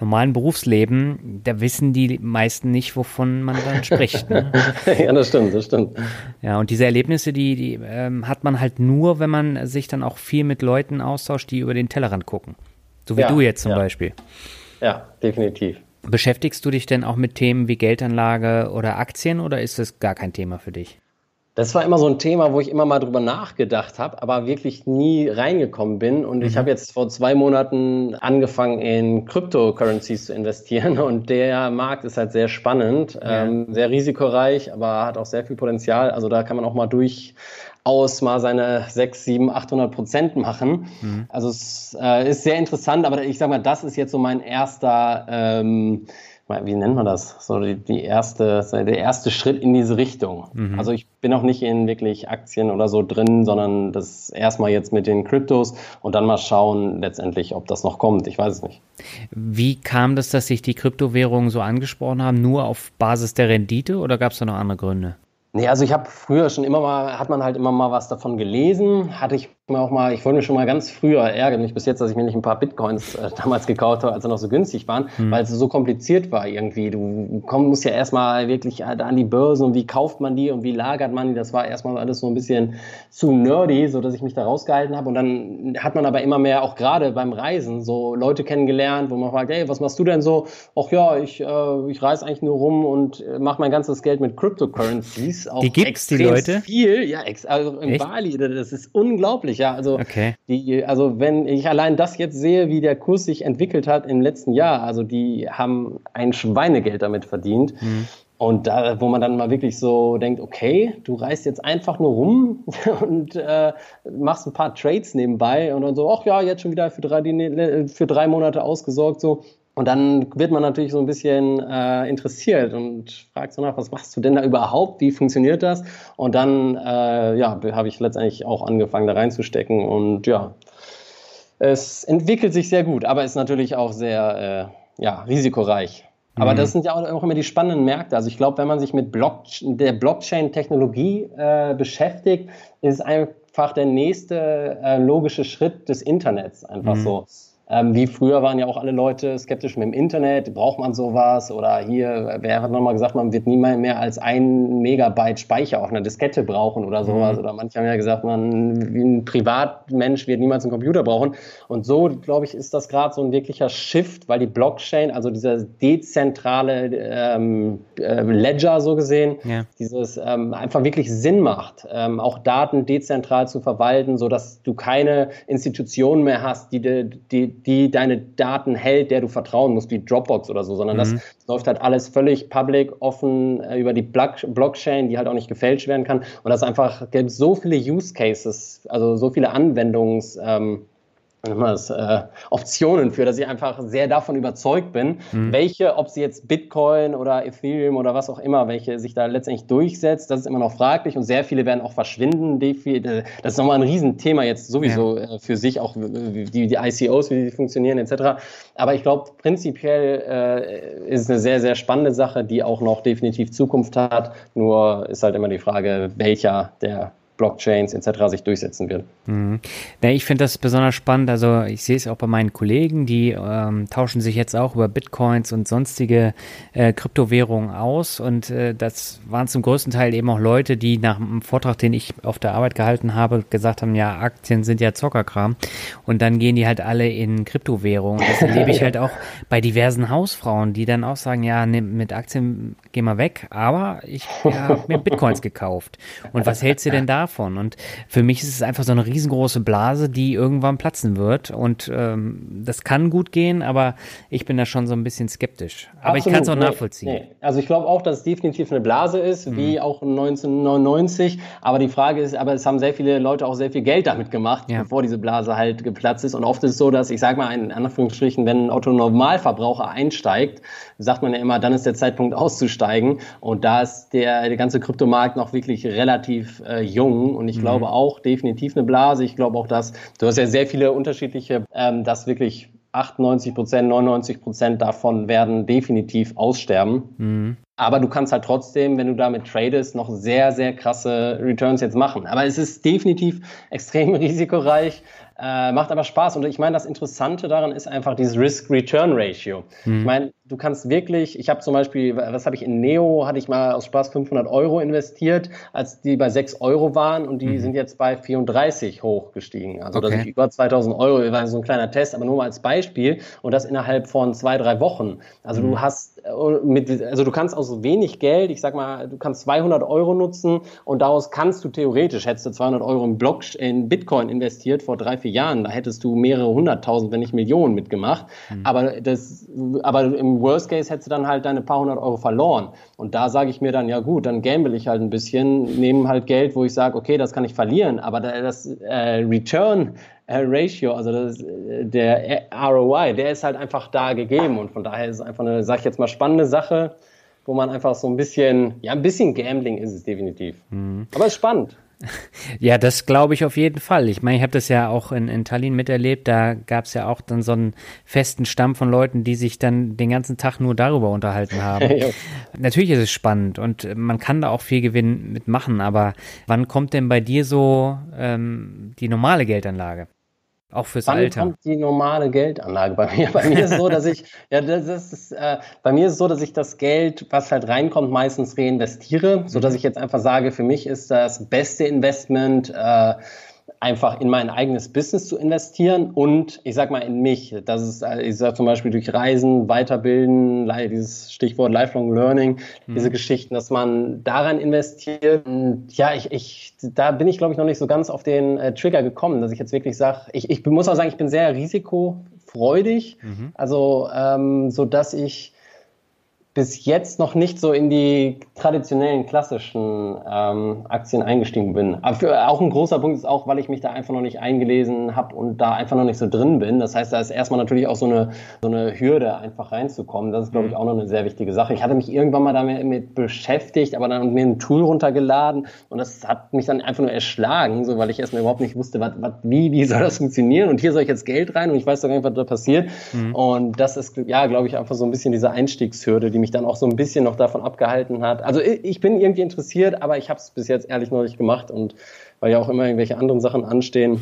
normalen Berufsleben, da wissen die meisten nicht, wovon man dann spricht. Ne? ja, das stimmt, das stimmt. Ja, und diese Erlebnisse, die, die ähm, hat man halt nur, wenn man sich dann auch viel mit Leuten austauscht, die über den Tellerrand gucken. So wie ja, du jetzt zum ja. Beispiel. Ja, definitiv. Beschäftigst du dich denn auch mit Themen wie Geldanlage oder Aktien oder ist das gar kein Thema für dich? Das war immer so ein Thema, wo ich immer mal drüber nachgedacht habe, aber wirklich nie reingekommen bin. Und mhm. ich habe jetzt vor zwei Monaten angefangen, in Cryptocurrencies zu investieren. Und der Markt ist halt sehr spannend, ja. ähm, sehr risikoreich, aber hat auch sehr viel Potenzial. Also da kann man auch mal durchaus mal seine 6, 7, 800 Prozent machen. Mhm. Also es äh, ist sehr interessant, aber ich sage mal, das ist jetzt so mein erster... Ähm, wie nennt man das? So die, die erste, der erste Schritt in diese Richtung. Mhm. Also ich bin auch nicht in wirklich Aktien oder so drin, sondern das erstmal jetzt mit den Kryptos und dann mal schauen letztendlich, ob das noch kommt. Ich weiß es nicht. Wie kam das, dass sich die Kryptowährungen so angesprochen haben? Nur auf Basis der Rendite oder gab es da noch andere Gründe? Nee, also ich habe früher schon immer mal, hat man halt immer mal was davon gelesen. Hatte ich mir auch mal, ich wollte mir schon mal ganz früher, ärgern mich bis jetzt, dass ich mir nicht ein paar Bitcoins äh, damals gekauft habe, als sie noch so günstig waren, mhm. weil es so kompliziert war irgendwie. Du komm, musst ja erstmal wirklich halt an die Börsen und wie kauft man die und wie lagert man die. Das war erstmal alles so ein bisschen zu nerdy, so dass ich mich da rausgehalten habe. Und dann hat man aber immer mehr, auch gerade beim Reisen, so Leute kennengelernt, wo man fragt, hey, was machst du denn so? Ach ja, ich, äh, ich reise eigentlich nur rum und äh, mache mein ganzes Geld mit Cryptocurrencies auch die gibt's, die Leute? viel. Ja, ex also in Echt? Bali, das ist unglaublich. Ja, also, okay. die, also wenn ich allein das jetzt sehe, wie der Kurs sich entwickelt hat im letzten Jahr, also die haben ein Schweinegeld damit verdient. Mhm. Und da, wo man dann mal wirklich so denkt, okay, du reist jetzt einfach nur rum und äh, machst ein paar Trades nebenbei und dann so, ach ja, jetzt schon wieder für drei, für drei Monate ausgesorgt, so. Und dann wird man natürlich so ein bisschen äh, interessiert und fragt so nach, was machst du denn da überhaupt? Wie funktioniert das? Und dann äh, ja, habe ich letztendlich auch angefangen, da reinzustecken. Und ja, es entwickelt sich sehr gut, aber ist natürlich auch sehr äh, ja, risikoreich. Aber mhm. das sind ja auch immer die spannenden Märkte. Also ich glaube, wenn man sich mit Block der Blockchain-Technologie äh, beschäftigt, ist einfach der nächste äh, logische Schritt des Internets einfach mhm. so. Ähm, wie früher waren ja auch alle Leute skeptisch mit dem Internet, braucht man sowas? Oder hier, wer hat nochmal gesagt, man wird niemals mehr als ein Megabyte Speicher auf einer Diskette brauchen oder sowas. Mhm. Oder manche haben ja gesagt, man wie ein Privatmensch wird niemals einen Computer brauchen. Und so, glaube ich, ist das gerade so ein wirklicher Shift, weil die Blockchain, also dieser dezentrale ähm, äh, Ledger so gesehen, ja. dieses ähm, einfach wirklich Sinn macht, ähm, auch Daten dezentral zu verwalten, so dass du keine Institutionen mehr hast, die, die, die deine Daten hält, der du vertrauen musst, wie Dropbox oder so, sondern mhm. das läuft halt alles völlig public, offen äh, über die Blockchain, die halt auch nicht gefälscht werden kann. Und das einfach gibt so viele Use Cases, also so viele Anwendungs ähm, das, äh, Optionen für, dass ich einfach sehr davon überzeugt bin, mhm. welche, ob sie jetzt Bitcoin oder Ethereum oder was auch immer, welche sich da letztendlich durchsetzt, das ist immer noch fraglich und sehr viele werden auch verschwinden. Äh, das ist nochmal ein Riesenthema jetzt sowieso ja. Äh, für sich, auch die, die ICOs, wie die funktionieren etc. Aber ich glaube, prinzipiell äh, ist es eine sehr, sehr spannende Sache, die auch noch definitiv Zukunft hat. Nur ist halt immer die Frage, welcher der Blockchains etc. sich durchsetzen wird. Mhm. Ja, ich finde das besonders spannend. Also ich sehe es auch bei meinen Kollegen, die ähm, tauschen sich jetzt auch über Bitcoins und sonstige äh, Kryptowährungen aus. Und äh, das waren zum größten Teil eben auch Leute, die nach einem Vortrag, den ich auf der Arbeit gehalten habe, gesagt haben, ja, Aktien sind ja Zockerkram. Und dann gehen die halt alle in Kryptowährungen. Das erlebe ich halt auch bei diversen Hausfrauen, die dann auch sagen, ja, ne, mit Aktien geh mal weg, aber ich ja, habe mir Bitcoins gekauft. Und was hältst du denn da davon. Und für mich ist es einfach so eine riesengroße Blase, die irgendwann platzen wird. Und ähm, das kann gut gehen, aber ich bin da schon so ein bisschen skeptisch. Aber Absolut. ich kann es auch nachvollziehen. Nee, nee. Also ich glaube auch, dass es definitiv eine Blase ist, mhm. wie auch 1999. Aber die Frage ist, aber es haben sehr viele Leute auch sehr viel Geld damit gemacht, ja. bevor diese Blase halt geplatzt ist. Und oft ist es so, dass ich sage mal in Anführungsstrichen, wenn ein Otto-Normalverbraucher einsteigt, sagt man ja immer, dann ist der Zeitpunkt auszusteigen. Und da ist der, der ganze Kryptomarkt noch wirklich relativ äh, jung. Und ich mhm. glaube auch definitiv eine Blase. Ich glaube auch, dass du hast ja sehr viele unterschiedliche, ähm, dass wirklich 98 Prozent, 99 Prozent davon werden definitiv aussterben. Mhm. Aber du kannst halt trotzdem, wenn du damit tradest, noch sehr, sehr krasse Returns jetzt machen. Aber es ist definitiv extrem risikoreich. Äh, macht aber Spaß. Und ich meine, das Interessante daran ist einfach dieses Risk-Return-Ratio. Mhm. Ich meine, du kannst wirklich, ich habe zum Beispiel, was habe ich in Neo, hatte ich mal aus Spaß 500 Euro investiert, als die bei 6 Euro waren und die mhm. sind jetzt bei 34 hochgestiegen. Also okay. das ist über 2000 Euro, war so ein kleiner Test, aber nur mal als Beispiel und das innerhalb von zwei, drei Wochen. Also mhm. du hast äh, mit, also du kannst aus wenig Geld, ich sag mal, du kannst 200 Euro nutzen und daraus kannst du theoretisch, hättest du 200 Euro in Block, in Bitcoin investiert vor drei, vier vier Jahren, da hättest du mehrere hunderttausend, wenn nicht Millionen mitgemacht. Mhm. Aber, das, aber im Worst Case hättest du dann halt deine paar hundert Euro verloren. Und da sage ich mir dann, ja gut, dann gamble ich halt ein bisschen, nehme halt Geld, wo ich sage, okay, das kann ich verlieren. Aber das äh, Return äh, Ratio, also das, äh, der ROI, der ist halt einfach da gegeben. Und von daher ist es einfach eine, sag ich jetzt mal, spannende Sache, wo man einfach so ein bisschen, ja, ein bisschen Gambling ist es definitiv. Mhm. Aber es ist spannend. Ja, das glaube ich auf jeden Fall. Ich meine, ich habe das ja auch in, in Tallinn miterlebt. Da gab es ja auch dann so einen festen Stamm von Leuten, die sich dann den ganzen Tag nur darüber unterhalten haben. ja. Natürlich ist es spannend und man kann da auch viel Gewinn mitmachen. Aber wann kommt denn bei dir so ähm, die normale Geldanlage? Auch fürs Wann Alter. kommt die normale Geldanlage bei mir? Bei mir ist es so, dass ich, ja, das ist, äh, bei mir ist so, dass ich das Geld, was halt reinkommt, meistens reinvestiere, so dass ich jetzt einfach sage, für mich ist das beste Investment, äh, einfach in mein eigenes Business zu investieren und ich sag mal in mich. Das ist, äh, ich sag zum Beispiel durch Reisen, Weiterbilden, dieses Stichwort Lifelong Learning, mhm. diese Geschichten, dass man daran investiert. Und ja, ich, ich, da bin ich glaube ich noch nicht so ganz auf den äh, Trigger gekommen, dass ich jetzt wirklich sage, ich, ich muss auch sagen, ich bin sehr risikofreudig, mhm. also ähm, so dass ich bis jetzt noch nicht so in die traditionellen klassischen ähm, Aktien eingestiegen bin. Aber für, auch ein großer Punkt ist auch, weil ich mich da einfach noch nicht eingelesen habe und da einfach noch nicht so drin bin. Das heißt, da ist erstmal natürlich auch so eine, so eine Hürde, einfach reinzukommen. Das ist, glaube ich, mhm. auch noch eine sehr wichtige Sache. Ich hatte mich irgendwann mal damit beschäftigt, aber dann mir ein Tool runtergeladen und das hat mich dann einfach nur erschlagen, so weil ich erstmal überhaupt nicht wusste, was, was, wie, wie soll das funktionieren und hier soll ich jetzt Geld rein und ich weiß doch gar nicht, was da passiert. Mhm. Und das ist, ja, glaube ich, einfach so ein bisschen diese Einstiegshürde, die mich dann auch so ein bisschen noch davon abgehalten hat. Also ich bin irgendwie interessiert, aber ich habe es bis jetzt ehrlich noch nicht gemacht und weil ja auch immer irgendwelche anderen Sachen anstehen.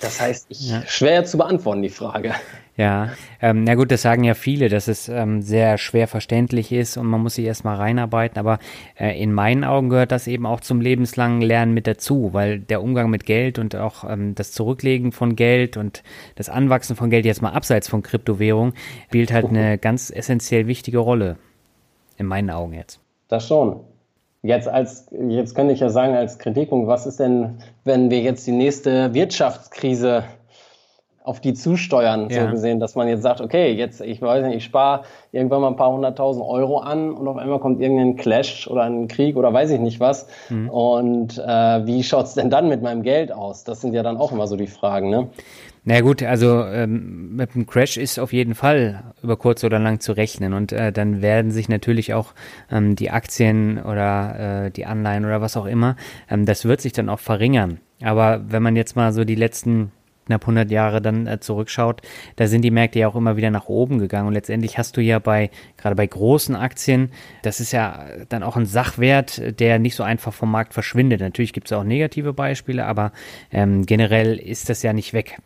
Das heißt, ich, ja. schwer zu beantworten, die Frage. Ja, ähm, na gut, das sagen ja viele, dass es ähm, sehr schwer verständlich ist und man muss sich erstmal reinarbeiten, aber äh, in meinen Augen gehört das eben auch zum lebenslangen Lernen mit dazu, weil der Umgang mit Geld und auch ähm, das Zurücklegen von Geld und das Anwachsen von Geld jetzt mal abseits von Kryptowährung spielt halt eine ganz essentiell wichtige Rolle. In meinen Augen jetzt. Das schon. Jetzt als, jetzt könnte ich ja sagen als Kritikpunkt, was ist denn, wenn wir jetzt die nächste Wirtschaftskrise auf die zusteuern, ja. so gesehen, dass man jetzt sagt, okay, jetzt, ich weiß nicht, ich spare irgendwann mal ein paar hunderttausend Euro an und auf einmal kommt irgendein Clash oder ein Krieg oder weiß ich nicht was. Mhm. Und äh, wie schaut's denn dann mit meinem Geld aus? Das sind ja dann auch immer so die Fragen, ne? Na gut, also ähm, mit dem Crash ist auf jeden Fall über kurz oder lang zu rechnen und äh, dann werden sich natürlich auch ähm, die Aktien oder äh, die Anleihen oder was auch immer, ähm, das wird sich dann auch verringern. Aber wenn man jetzt mal so die letzten knapp 100 Jahre dann äh, zurückschaut, da sind die Märkte ja auch immer wieder nach oben gegangen und letztendlich hast du ja bei gerade bei großen Aktien, das ist ja dann auch ein Sachwert, der nicht so einfach vom Markt verschwindet. Natürlich gibt es auch negative Beispiele, aber ähm, generell ist das ja nicht weg.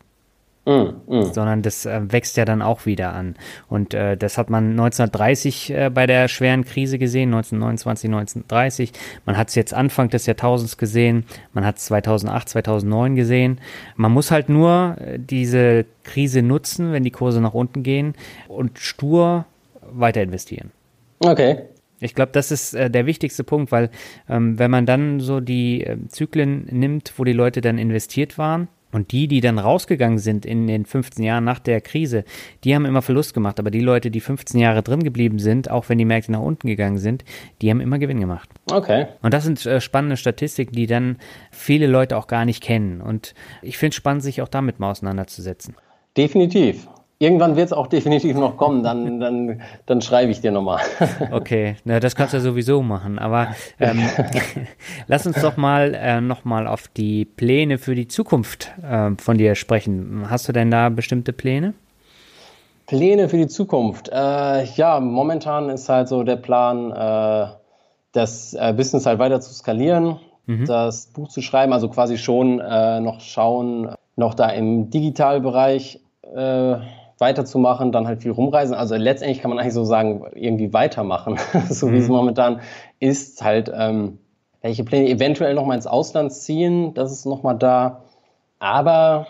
Mm, mm. sondern das äh, wächst ja dann auch wieder an. Und äh, das hat man 1930 äh, bei der schweren Krise gesehen, 1929, 1930. Man hat es jetzt Anfang des Jahrtausends gesehen, man hat es 2008, 2009 gesehen. Man muss halt nur äh, diese Krise nutzen, wenn die Kurse nach unten gehen und stur weiter investieren. Okay. Ich glaube, das ist äh, der wichtigste Punkt, weil ähm, wenn man dann so die äh, Zyklen nimmt, wo die Leute dann investiert waren, und die, die dann rausgegangen sind in den 15 Jahren nach der Krise, die haben immer Verlust gemacht. Aber die Leute, die 15 Jahre drin geblieben sind, auch wenn die Märkte nach unten gegangen sind, die haben immer Gewinn gemacht. Okay. Und das sind äh, spannende Statistiken, die dann viele Leute auch gar nicht kennen. Und ich finde es spannend, sich auch damit mal auseinanderzusetzen. Definitiv. Irgendwann wird es auch definitiv noch kommen, dann, dann, dann schreibe ich dir nochmal. Okay, na, das kannst du sowieso machen. Aber ähm, lass uns doch mal äh, nochmal auf die Pläne für die Zukunft äh, von dir sprechen. Hast du denn da bestimmte Pläne? Pläne für die Zukunft. Äh, ja, momentan ist halt so der Plan, äh, das äh, Business halt weiter zu skalieren, mhm. das Buch zu schreiben, also quasi schon äh, noch schauen, noch da im Digitalbereich äh, weiterzumachen, dann halt viel rumreisen. Also letztendlich kann man eigentlich so sagen, irgendwie weitermachen, so mhm. wie es mhm. momentan ist. Halt, ähm, welche Pläne eventuell nochmal ins Ausland ziehen, das ist nochmal da. Aber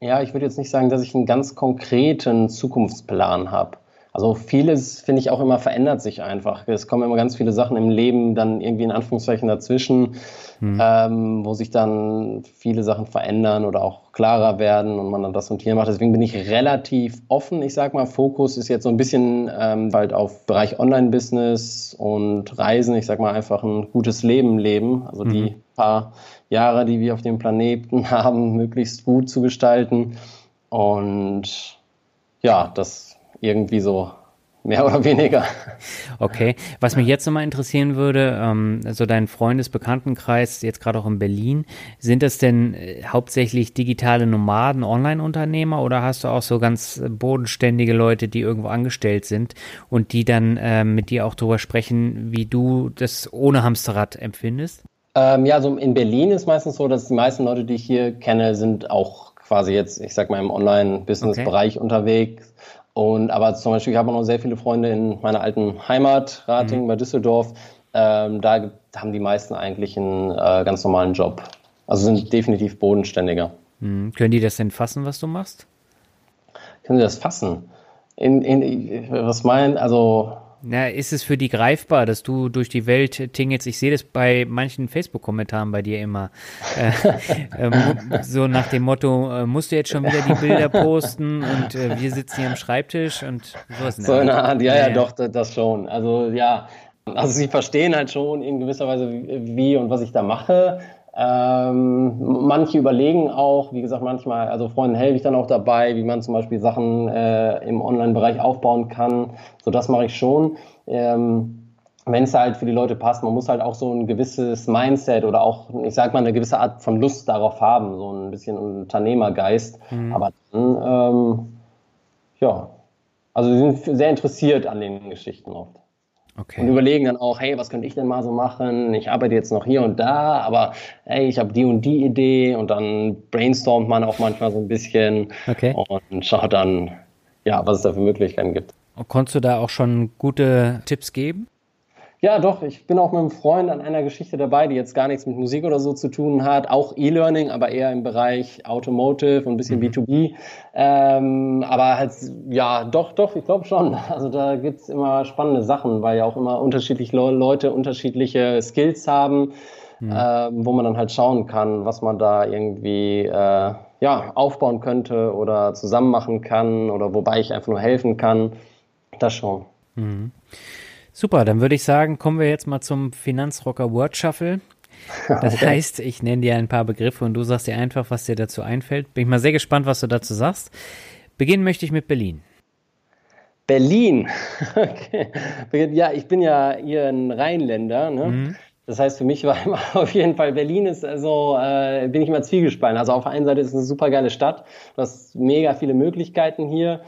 ja, ich würde jetzt nicht sagen, dass ich einen ganz konkreten Zukunftsplan habe. Also vieles, finde ich, auch immer verändert sich einfach. Es kommen immer ganz viele Sachen im Leben dann irgendwie in Anführungszeichen dazwischen, mhm. ähm, wo sich dann viele Sachen verändern oder auch klarer werden und man dann das und hier macht. Deswegen bin ich relativ offen. Ich sage mal, Fokus ist jetzt so ein bisschen ähm, halt auf Bereich Online-Business und Reisen. Ich sage mal einfach ein gutes Leben leben. Also mhm. die paar Jahre, die wir auf dem Planeten haben, möglichst gut zu gestalten. Und ja, das irgendwie so mehr oder weniger. Okay, was mich jetzt nochmal interessieren würde, ähm, also dein Freundesbekanntenkreis, jetzt gerade auch in Berlin, sind das denn äh, hauptsächlich digitale Nomaden, Online-Unternehmer oder hast du auch so ganz bodenständige Leute, die irgendwo angestellt sind und die dann äh, mit dir auch darüber sprechen, wie du das ohne Hamsterrad empfindest? Ähm, ja, also in Berlin ist meistens so, dass die meisten Leute, die ich hier kenne, sind auch quasi jetzt, ich sag mal, im Online-Business-Bereich okay. unterwegs und aber zum Beispiel, ich habe noch sehr viele Freunde in meiner alten Heimat, Rating mhm. bei Düsseldorf. Ähm, da haben die meisten eigentlich einen äh, ganz normalen Job. Also sind definitiv bodenständiger. Mhm. Können die das denn fassen, was du machst? Können sie das fassen? In, in, was meinen, also na, ist es für die greifbar, dass du durch die Welt tingelst? Ich sehe das bei manchen Facebook-Kommentaren bei dir immer. Äh, äh, so nach dem Motto, äh, musst du jetzt schon wieder die Bilder posten und äh, wir sitzen hier am Schreibtisch und sowas. So eine Art, ja, ja, ja, doch, das schon. Also ja, also sie verstehen halt schon in gewisser Weise, wie und was ich da mache. Ähm, manche überlegen auch, wie gesagt, manchmal, also Freunden helfe ich dann auch dabei, wie man zum Beispiel Sachen äh, im Online-Bereich aufbauen kann. So, das mache ich schon. Ähm, wenn es halt für die Leute passt, man muss halt auch so ein gewisses Mindset oder auch, ich sag mal, eine gewisse Art von Lust darauf haben, so ein bisschen Unternehmergeist. Mhm. Aber dann, ähm, ja, also sie sind sehr interessiert an den Geschichten oft. Okay. Und überlegen dann auch, hey, was könnte ich denn mal so machen? Ich arbeite jetzt noch hier und da, aber hey, ich habe die und die Idee und dann brainstormt man auch manchmal so ein bisschen okay. und schaut dann, ja, was es da für Möglichkeiten gibt. Und konntest du da auch schon gute Tipps geben? Ja, doch. Ich bin auch mit einem Freund an einer Geschichte dabei, die jetzt gar nichts mit Musik oder so zu tun hat. Auch E-Learning, aber eher im Bereich Automotive und ein bisschen mhm. B2B. Ähm, aber halt, ja, doch, doch, ich glaube schon. Also da gibt's immer spannende Sachen, weil ja auch immer unterschiedliche Leute unterschiedliche Skills haben, mhm. äh, wo man dann halt schauen kann, was man da irgendwie äh, ja, aufbauen könnte oder zusammen machen kann oder wobei ich einfach nur helfen kann. Das schon. Mhm. Super, dann würde ich sagen, kommen wir jetzt mal zum Finanzrocker Word Shuffle. Das okay. heißt, ich nenne dir ein paar Begriffe und du sagst dir einfach, was dir dazu einfällt. Bin ich mal sehr gespannt, was du dazu sagst. Beginnen möchte ich mit Berlin. Berlin. Okay. Ja, ich bin ja hier ein Rheinländer. Ne? Mhm. Das heißt, für mich war immer auf jeden Fall Berlin ist also äh, bin ich immer zwiegespalten. Also auf der einen Seite ist es eine super geile Stadt, du hast mega viele Möglichkeiten hier.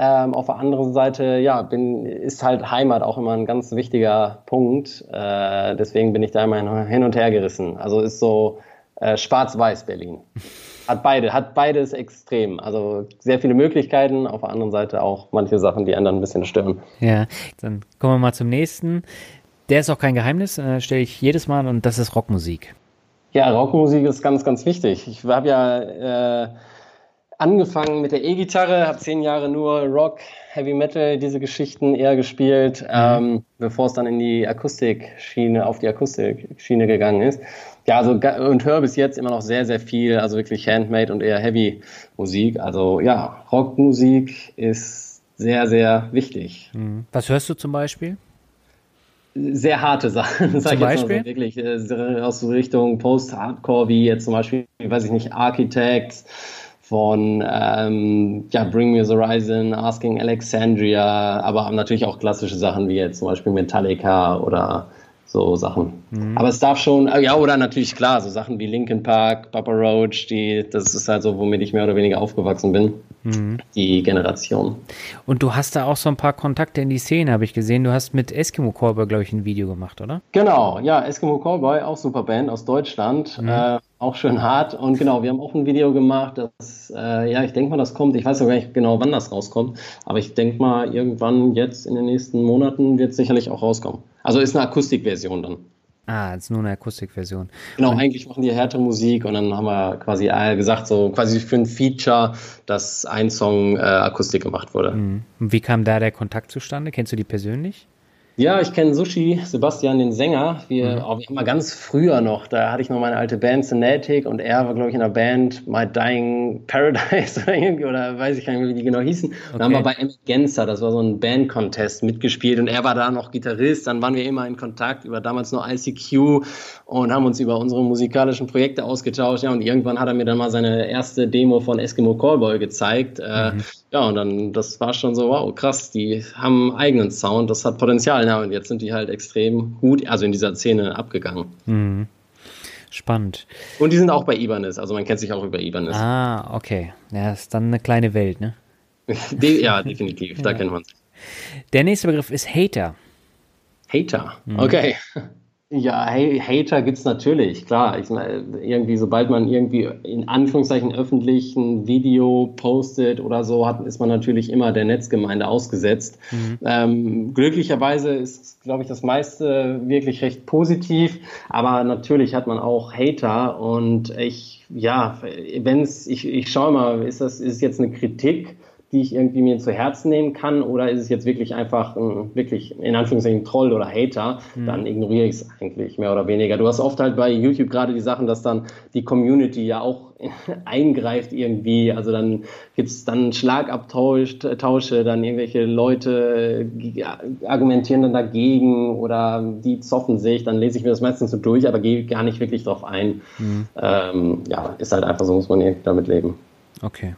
Ähm, auf der anderen Seite, ja, bin, ist halt Heimat auch immer ein ganz wichtiger Punkt. Äh, deswegen bin ich da immer hin und her gerissen. Also ist so äh, schwarz-weiß Berlin. Hat beide, hat beides extrem. Also sehr viele Möglichkeiten, auf der anderen Seite auch manche Sachen, die anderen ein bisschen stören. Ja, dann kommen wir mal zum nächsten. Der ist auch kein Geheimnis, äh, stelle ich jedes Mal und das ist Rockmusik. Ja, Rockmusik ist ganz, ganz wichtig. Ich habe ja äh, angefangen mit der E-Gitarre, habe zehn Jahre nur Rock, Heavy Metal, diese Geschichten eher gespielt, mhm. ähm, bevor es dann in die Akustikschiene, auf die Akustikschiene gegangen ist. Ja, also und höre bis jetzt immer noch sehr, sehr viel, also wirklich Handmade und eher Heavy Musik. Also ja, Rockmusik ist sehr, sehr wichtig. Mhm. Was hörst du zum Beispiel? sehr harte Sachen, sag zum ich jetzt mal so, wirklich äh, aus Richtung Post-Hardcore, wie jetzt zum Beispiel, weiß ich nicht, Architects, von ähm, ja, Bring Me the Horizon, Asking Alexandria, aber natürlich auch klassische Sachen wie jetzt zum Beispiel Metallica oder so Sachen. Mhm. Aber es darf schon, äh, ja, oder natürlich klar, so Sachen wie Linkin Park, Papa Roach, die, das ist halt so, womit ich mehr oder weniger aufgewachsen bin. mhm. die Generation. Und du hast da auch so ein paar Kontakte in die Szene, habe ich gesehen. Du hast mit Eskimo Callboy, glaube ich, ein Video gemacht, oder? Genau, ja, Eskimo Callboy, auch super Band aus Deutschland. Mhm. Äh, auch schön hart. Und genau, wir haben auch ein Video gemacht. Das, äh, ja, ich denke mal, das kommt. Ich weiß auch gar nicht genau, wann das rauskommt. Aber ich denke mal, irgendwann jetzt in den nächsten Monaten wird es sicherlich auch rauskommen. Also ist eine Akustikversion dann. Ah, ist nur eine Akustikversion. Genau, und eigentlich machen die härtere Musik und dann haben wir quasi gesagt, so quasi für ein Feature, dass ein Song äh, Akustik gemacht wurde. Mhm. Wie kam da der Kontakt zustande? Kennst du die persönlich? Ja, ich kenne Sushi, Sebastian, den Sänger. Wir, mhm. oh, wir haben mal ganz früher noch, da hatte ich noch meine alte Band Synatic und er war, glaube ich, in der Band My Dying Paradise oder oder weiß ich gar nicht mehr, wie die genau hießen. Okay. Dann haben wir bei Emmett Genzer, das war so ein Band-Contest mitgespielt und er war da noch Gitarrist. Dann waren wir immer in Kontakt über damals nur ICQ und haben uns über unsere musikalischen Projekte ausgetauscht. Ja, und irgendwann hat er mir dann mal seine erste Demo von Eskimo Callboy gezeigt. Äh, mhm. Ja, und dann, das war schon so, wow, krass, die haben einen eigenen Sound, das hat Potenzial. Ja, und jetzt sind die halt extrem gut, also in dieser Szene abgegangen. Mhm. Spannend. Und die sind auch bei Ibanez, also man kennt sich auch über Ibanez. Ah, okay. Ja, ist dann eine kleine Welt, ne? De ja, definitiv, da kennt man sich. Der nächste Begriff ist Hater. Hater, mhm. okay. Ja, Hater gibt es natürlich, klar. Ich meine, irgendwie, sobald man irgendwie in Anführungszeichen öffentlich ein Video postet oder so, hat, ist man natürlich immer der Netzgemeinde ausgesetzt. Mhm. Ähm, glücklicherweise ist, glaube ich, das meiste wirklich recht positiv, aber natürlich hat man auch Hater und ich, ja, wenn es, ich, ich schaue mal, ist das, ist jetzt eine Kritik? Die ich irgendwie mir zu Herzen nehmen kann, oder ist es jetzt wirklich einfach ein, wirklich in Anführungszeichen Troll oder Hater, mhm. dann ignoriere ich es eigentlich mehr oder weniger. Du hast oft halt bei YouTube gerade die Sachen, dass dann die Community ja auch eingreift irgendwie, also dann gibt es dann Schlagabtausche, dann irgendwelche Leute argumentieren dann dagegen oder die zoffen sich, dann lese ich mir das meistens so durch, aber gehe gar nicht wirklich drauf ein. Mhm. Ähm, ja, ist halt einfach so, muss man damit leben. Okay.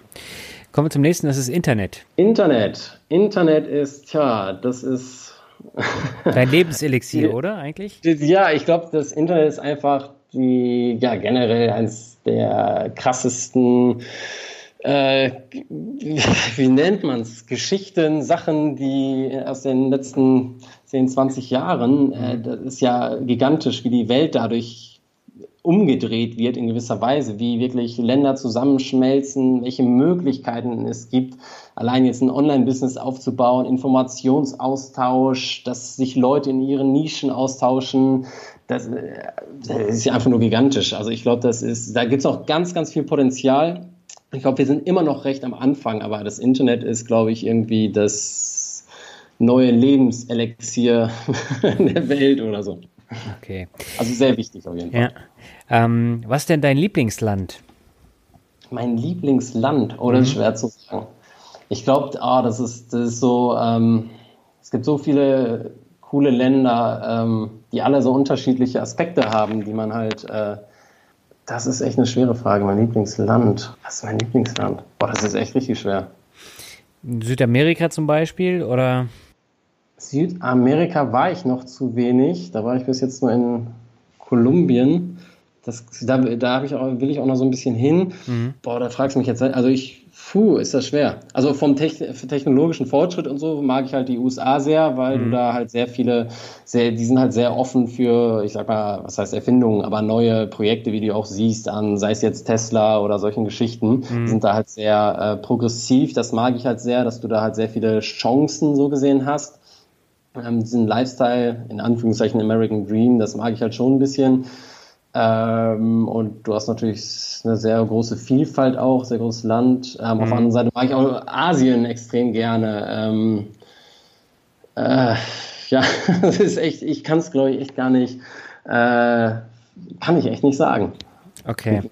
Kommen wir zum nächsten, das ist Internet. Internet. Internet ist, tja, das ist. Dein Lebenselixier, oder eigentlich? Ja, ich glaube, das Internet ist einfach die, ja, generell eines der krassesten, äh, wie nennt man es, Geschichten, Sachen, die aus den letzten 10, 20 Jahren, äh, das ist ja gigantisch, wie die Welt dadurch umgedreht wird in gewisser Weise, wie wirklich Länder zusammenschmelzen, welche Möglichkeiten es gibt, allein jetzt ein Online-Business aufzubauen, Informationsaustausch, dass sich Leute in ihren Nischen austauschen. Das, das ist einfach nur gigantisch. Also ich glaube, das ist, da gibt es auch ganz, ganz viel Potenzial. Ich glaube, wir sind immer noch recht am Anfang, aber das Internet ist, glaube ich, irgendwie das neue Lebenselixier der Welt oder so. Okay. Also sehr wichtig auf jeden Fall. Ja. Ähm, was ist denn dein Lieblingsland? Mein Lieblingsland? Oh, das ist mhm. schwer zu sagen. Ich glaube, ah, das, ist, das ist so, ähm, es gibt so viele coole Länder, ähm, die alle so unterschiedliche Aspekte haben, die man halt, äh, das ist echt eine schwere Frage. Mein Lieblingsland. Was ist mein Lieblingsland? Boah, das ist echt richtig schwer. Südamerika zum Beispiel oder? Südamerika war ich noch zu wenig. Da war ich bis jetzt nur in Kolumbien. Das, da da ich auch, will ich auch noch so ein bisschen hin. Mhm. Boah, da fragst du mich jetzt. Also ich, puh, ist das schwer. Also vom technologischen Fortschritt und so mag ich halt die USA sehr, weil mhm. du da halt sehr viele, sehr, die sind halt sehr offen für, ich sag mal, was heißt Erfindungen, aber neue Projekte, wie du auch siehst, an, sei es jetzt Tesla oder solchen Geschichten, mhm. sind da halt sehr äh, progressiv. Das mag ich halt sehr, dass du da halt sehr viele Chancen so gesehen hast ähm, diesen Lifestyle, in Anführungszeichen American Dream, das mag ich halt schon ein bisschen. Ähm, und du hast natürlich eine sehr große Vielfalt auch, sehr großes Land. Ähm, mhm. Auf der anderen Seite mag ich auch Asien extrem gerne. Ähm, äh, ja, das ist echt, ich kann es glaube ich echt gar nicht, äh, kann ich echt nicht sagen. Okay.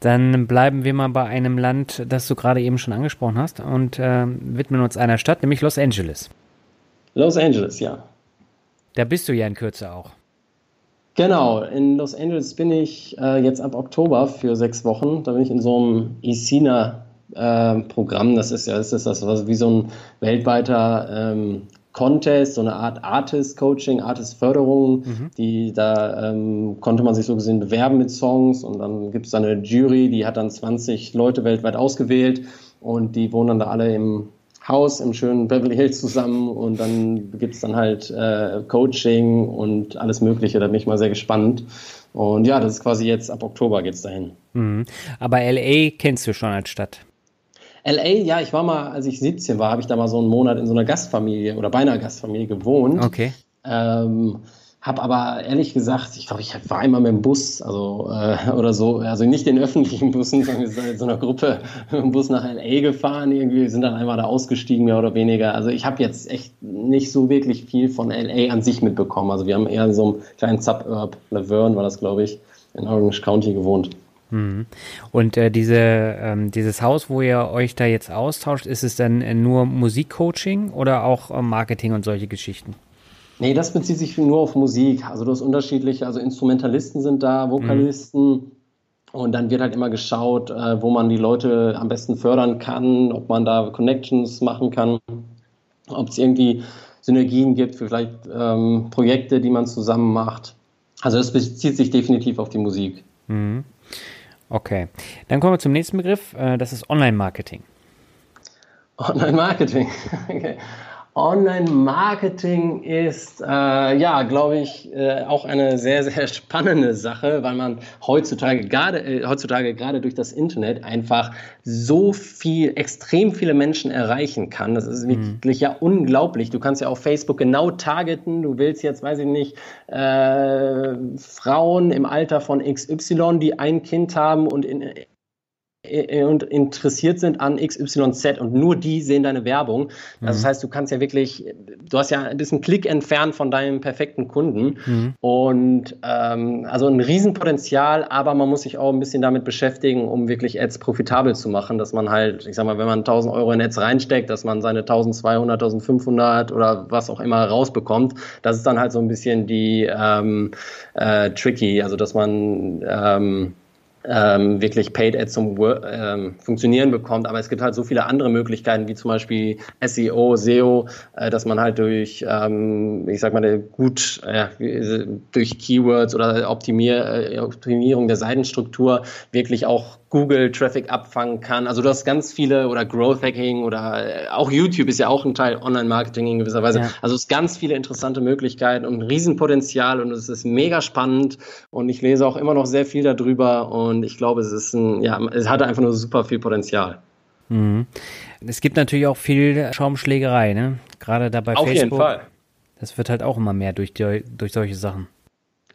Dann bleiben wir mal bei einem Land, das du gerade eben schon angesprochen hast und äh, widmen uns einer Stadt, nämlich Los Angeles. Los Angeles, ja. Da bist du ja in Kürze auch. Genau, in Los Angeles bin ich äh, jetzt ab Oktober für sechs Wochen. Da bin ich in so einem ISINA-Programm. Äh, das ist ja das ist das was wie so ein weltweiter ähm, Contest, so eine Art Artist-Coaching, Artist-Förderung. Mhm. Die da ähm, konnte man sich so gesehen bewerben mit Songs und dann gibt es da eine Jury, die hat dann 20 Leute weltweit ausgewählt und die wohnen dann da alle im Haus im schönen Beverly Hills zusammen und dann gibt es dann halt äh, Coaching und alles Mögliche. Da bin ich mal sehr gespannt. Und ja, das ist quasi jetzt ab Oktober geht es dahin. Mhm. Aber LA kennst du schon als Stadt? LA, ja, ich war mal, als ich 17 war, habe ich da mal so einen Monat in so einer Gastfamilie oder bei einer Gastfamilie gewohnt. Okay. Ähm, habe aber ehrlich gesagt, ich glaube, ich war einmal mit dem Bus, also äh, oder so, also nicht den öffentlichen Bussen, sondern wir sind in so einer Gruppe mit dem Bus nach LA gefahren, irgendwie sind dann einmal da ausgestiegen, mehr oder weniger. Also ich habe jetzt echt nicht so wirklich viel von LA an sich mitbekommen. Also wir haben eher in so einem kleinen Suburb, Laverne war das, glaube ich, in Orange County gewohnt. Mhm. Und äh, diese, ähm, dieses Haus, wo ihr euch da jetzt austauscht, ist es dann äh, nur Musikcoaching oder auch äh, Marketing und solche Geschichten? Nee, das bezieht sich nur auf Musik. Also du hast unterschiedliche, also Instrumentalisten sind da, Vokalisten. Mhm. Und dann wird halt immer geschaut, äh, wo man die Leute am besten fördern kann, ob man da Connections machen kann, ob es irgendwie Synergien gibt für vielleicht ähm, Projekte, die man zusammen macht. Also das bezieht sich definitiv auf die Musik. Mhm. Okay, dann kommen wir zum nächsten Begriff. Äh, das ist Online-Marketing. Online-Marketing. Okay. Online-Marketing ist, äh, ja, glaube ich, äh, auch eine sehr, sehr spannende Sache, weil man heutzutage gerade, äh, heutzutage gerade durch das Internet einfach so viel, extrem viele Menschen erreichen kann. Das ist mhm. wirklich ja unglaublich. Du kannst ja auf Facebook genau targeten. Du willst jetzt, weiß ich nicht, äh, Frauen im Alter von XY, die ein Kind haben und in, und interessiert sind an XYZ und nur die sehen deine Werbung. Also das mhm. heißt, du kannst ja wirklich, du hast ja ein bisschen Klick entfernt von deinem perfekten Kunden mhm. und ähm, also ein Riesenpotenzial, aber man muss sich auch ein bisschen damit beschäftigen, um wirklich Ads profitabel zu machen, dass man halt, ich sag mal, wenn man 1000 Euro in Ads reinsteckt, dass man seine 1200, 1500 oder was auch immer rausbekommt. Das ist dann halt so ein bisschen die ähm, äh, tricky, also dass man ähm, ähm, wirklich Paid Ads zum ähm, Funktionieren bekommt. Aber es gibt halt so viele andere Möglichkeiten, wie zum Beispiel SEO, SEO, äh, dass man halt durch, ähm, ich sag mal, gut äh, durch Keywords oder Optimier, äh, Optimierung der Seitenstruktur wirklich auch Google Traffic abfangen kann. Also du hast ganz viele oder Growth Hacking oder äh, auch YouTube ist ja auch ein Teil Online-Marketing in gewisser Weise. Ja. Also es ist ganz viele interessante Möglichkeiten und ein Riesenpotenzial und es ist mega spannend und ich lese auch immer noch sehr viel darüber und ich glaube, es ist ein, ja, es hat einfach nur super viel Potenzial. Mhm. Es gibt natürlich auch viel Schaumschlägerei, ne? Gerade da bei Auf Facebook. Auf jeden Fall. Das wird halt auch immer mehr durch, die, durch solche Sachen.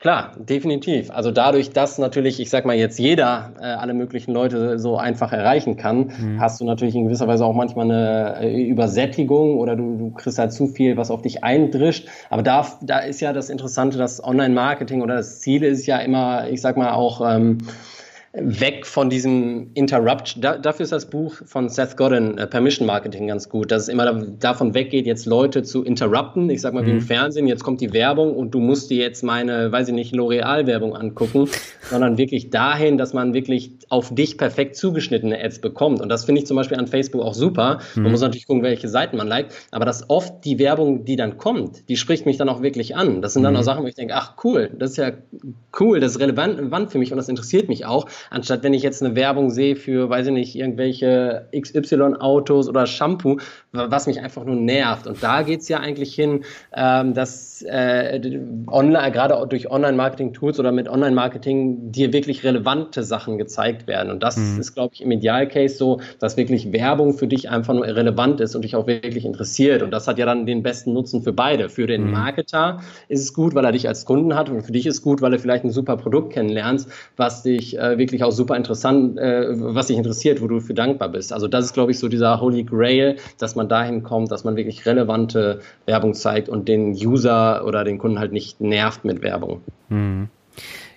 Klar, definitiv. Also dadurch, dass natürlich, ich sag mal jetzt jeder äh, alle möglichen Leute so einfach erreichen kann, mhm. hast du natürlich in gewisser Weise auch manchmal eine äh, Übersättigung oder du, du kriegst halt zu viel, was auf dich eindrischt. Aber da, da ist ja das Interessante, das Online-Marketing oder das Ziel ist ja immer, ich sag mal auch, ähm, weg von diesem Interrupt. Da, dafür ist das Buch von Seth Godin, äh, Permission Marketing, ganz gut, dass es immer da, davon weggeht, jetzt Leute zu interrupten. Ich sag mal, mhm. wie im mhm. Fernsehen, jetzt kommt die Werbung und du musst dir jetzt meine, weiß ich nicht, L'Oreal-Werbung angucken, sondern wirklich dahin, dass man wirklich auf dich perfekt zugeschnittene Ads bekommt. Und das finde ich zum Beispiel an Facebook auch super. Man mhm. muss natürlich gucken, welche Seiten man liked, aber dass oft die Werbung, die dann kommt, die spricht mich dann auch wirklich an. Das sind dann mhm. auch Sachen, wo ich denke, ach cool, das ist ja cool, das ist relevant für mich und das interessiert mich auch anstatt wenn ich jetzt eine Werbung sehe für, weiß ich nicht, irgendwelche XY-Autos oder Shampoo, was mich einfach nur nervt. Und da geht es ja eigentlich hin, ähm, dass äh, online, gerade durch Online-Marketing-Tools oder mit Online-Marketing dir wirklich relevante Sachen gezeigt werden. Und das mhm. ist, glaube ich, im Idealcase so, dass wirklich Werbung für dich einfach nur relevant ist und dich auch wirklich interessiert. Und das hat ja dann den besten Nutzen für beide. Für den mhm. Marketer ist es gut, weil er dich als Kunden hat und für dich ist es gut, weil er vielleicht ein super Produkt kennenlernst, was dich äh, wirklich auch super interessant, äh, was dich interessiert, wo du für dankbar bist. Also das ist, glaube ich, so dieser Holy Grail, dass man man dahin kommt, dass man wirklich relevante Werbung zeigt und den User oder den Kunden halt nicht nervt mit Werbung. Mhm.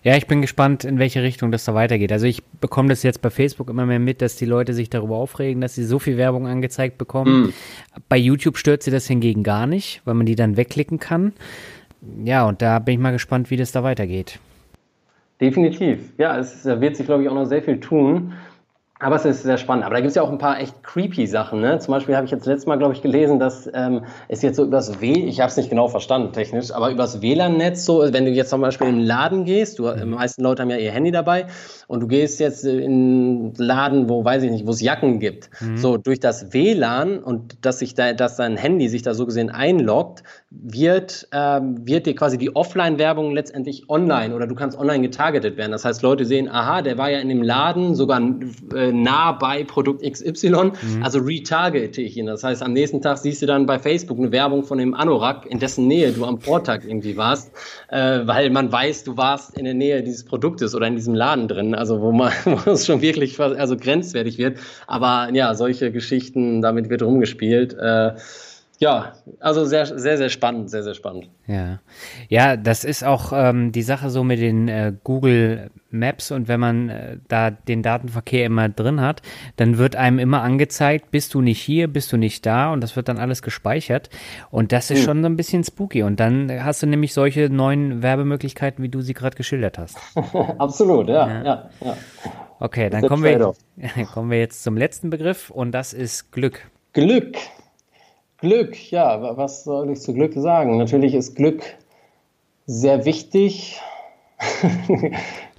Ja, ich bin gespannt, in welche Richtung das da weitergeht. Also ich bekomme das jetzt bei Facebook immer mehr mit, dass die Leute sich darüber aufregen, dass sie so viel Werbung angezeigt bekommen. Mhm. Bei YouTube stört sie das hingegen gar nicht, weil man die dann wegklicken kann. Ja, und da bin ich mal gespannt, wie das da weitergeht. Definitiv. Ja, es wird sich, glaube ich, auch noch sehr viel tun. Aber es ist sehr spannend. Aber da gibt es ja auch ein paar echt creepy Sachen. Ne? Zum Beispiel habe ich jetzt letztes Mal, glaube ich, gelesen, dass ähm, es jetzt so übers W, ich habe es nicht genau verstanden technisch, aber übers WLAN-Netz so, wenn du jetzt zum Beispiel in einen Laden gehst, du, die meisten Leute haben ja ihr Handy dabei und du gehst jetzt in einen Laden, wo, weiß ich nicht, wo es Jacken gibt. Mhm. So, durch das WLAN und dass sich da, dass dein Handy sich da so gesehen einloggt, wird, ähm, wird dir quasi die Offline-Werbung letztendlich online oder du kannst online getargetet werden. Das heißt, Leute sehen, aha, der war ja in dem Laden sogar äh, nah bei Produkt XY, mhm. also retargete ich ihn. Das heißt, am nächsten Tag siehst du dann bei Facebook eine Werbung von dem Anorak, in dessen Nähe du am Vortag irgendwie warst, äh, weil man weiß, du warst in der Nähe dieses Produktes oder in diesem Laden drin, also wo man wo es schon wirklich also grenzwertig wird. Aber ja, solche Geschichten, damit wird rumgespielt. Äh, ja, also sehr, sehr, sehr spannend, sehr, sehr spannend. Ja, ja, das ist auch ähm, die Sache so mit den äh, Google Maps und wenn man äh, da den Datenverkehr immer drin hat, dann wird einem immer angezeigt, bist du nicht hier, bist du nicht da und das wird dann alles gespeichert und das ist mhm. schon so ein bisschen spooky und dann hast du nämlich solche neuen Werbemöglichkeiten, wie du sie gerade geschildert hast. Absolut, ja, ja. ja, ja. Okay, dann kommen wir, kommen wir jetzt zum letzten Begriff und das ist Glück. Glück. Glück, ja, was soll ich zu Glück sagen? Natürlich ist Glück sehr wichtig.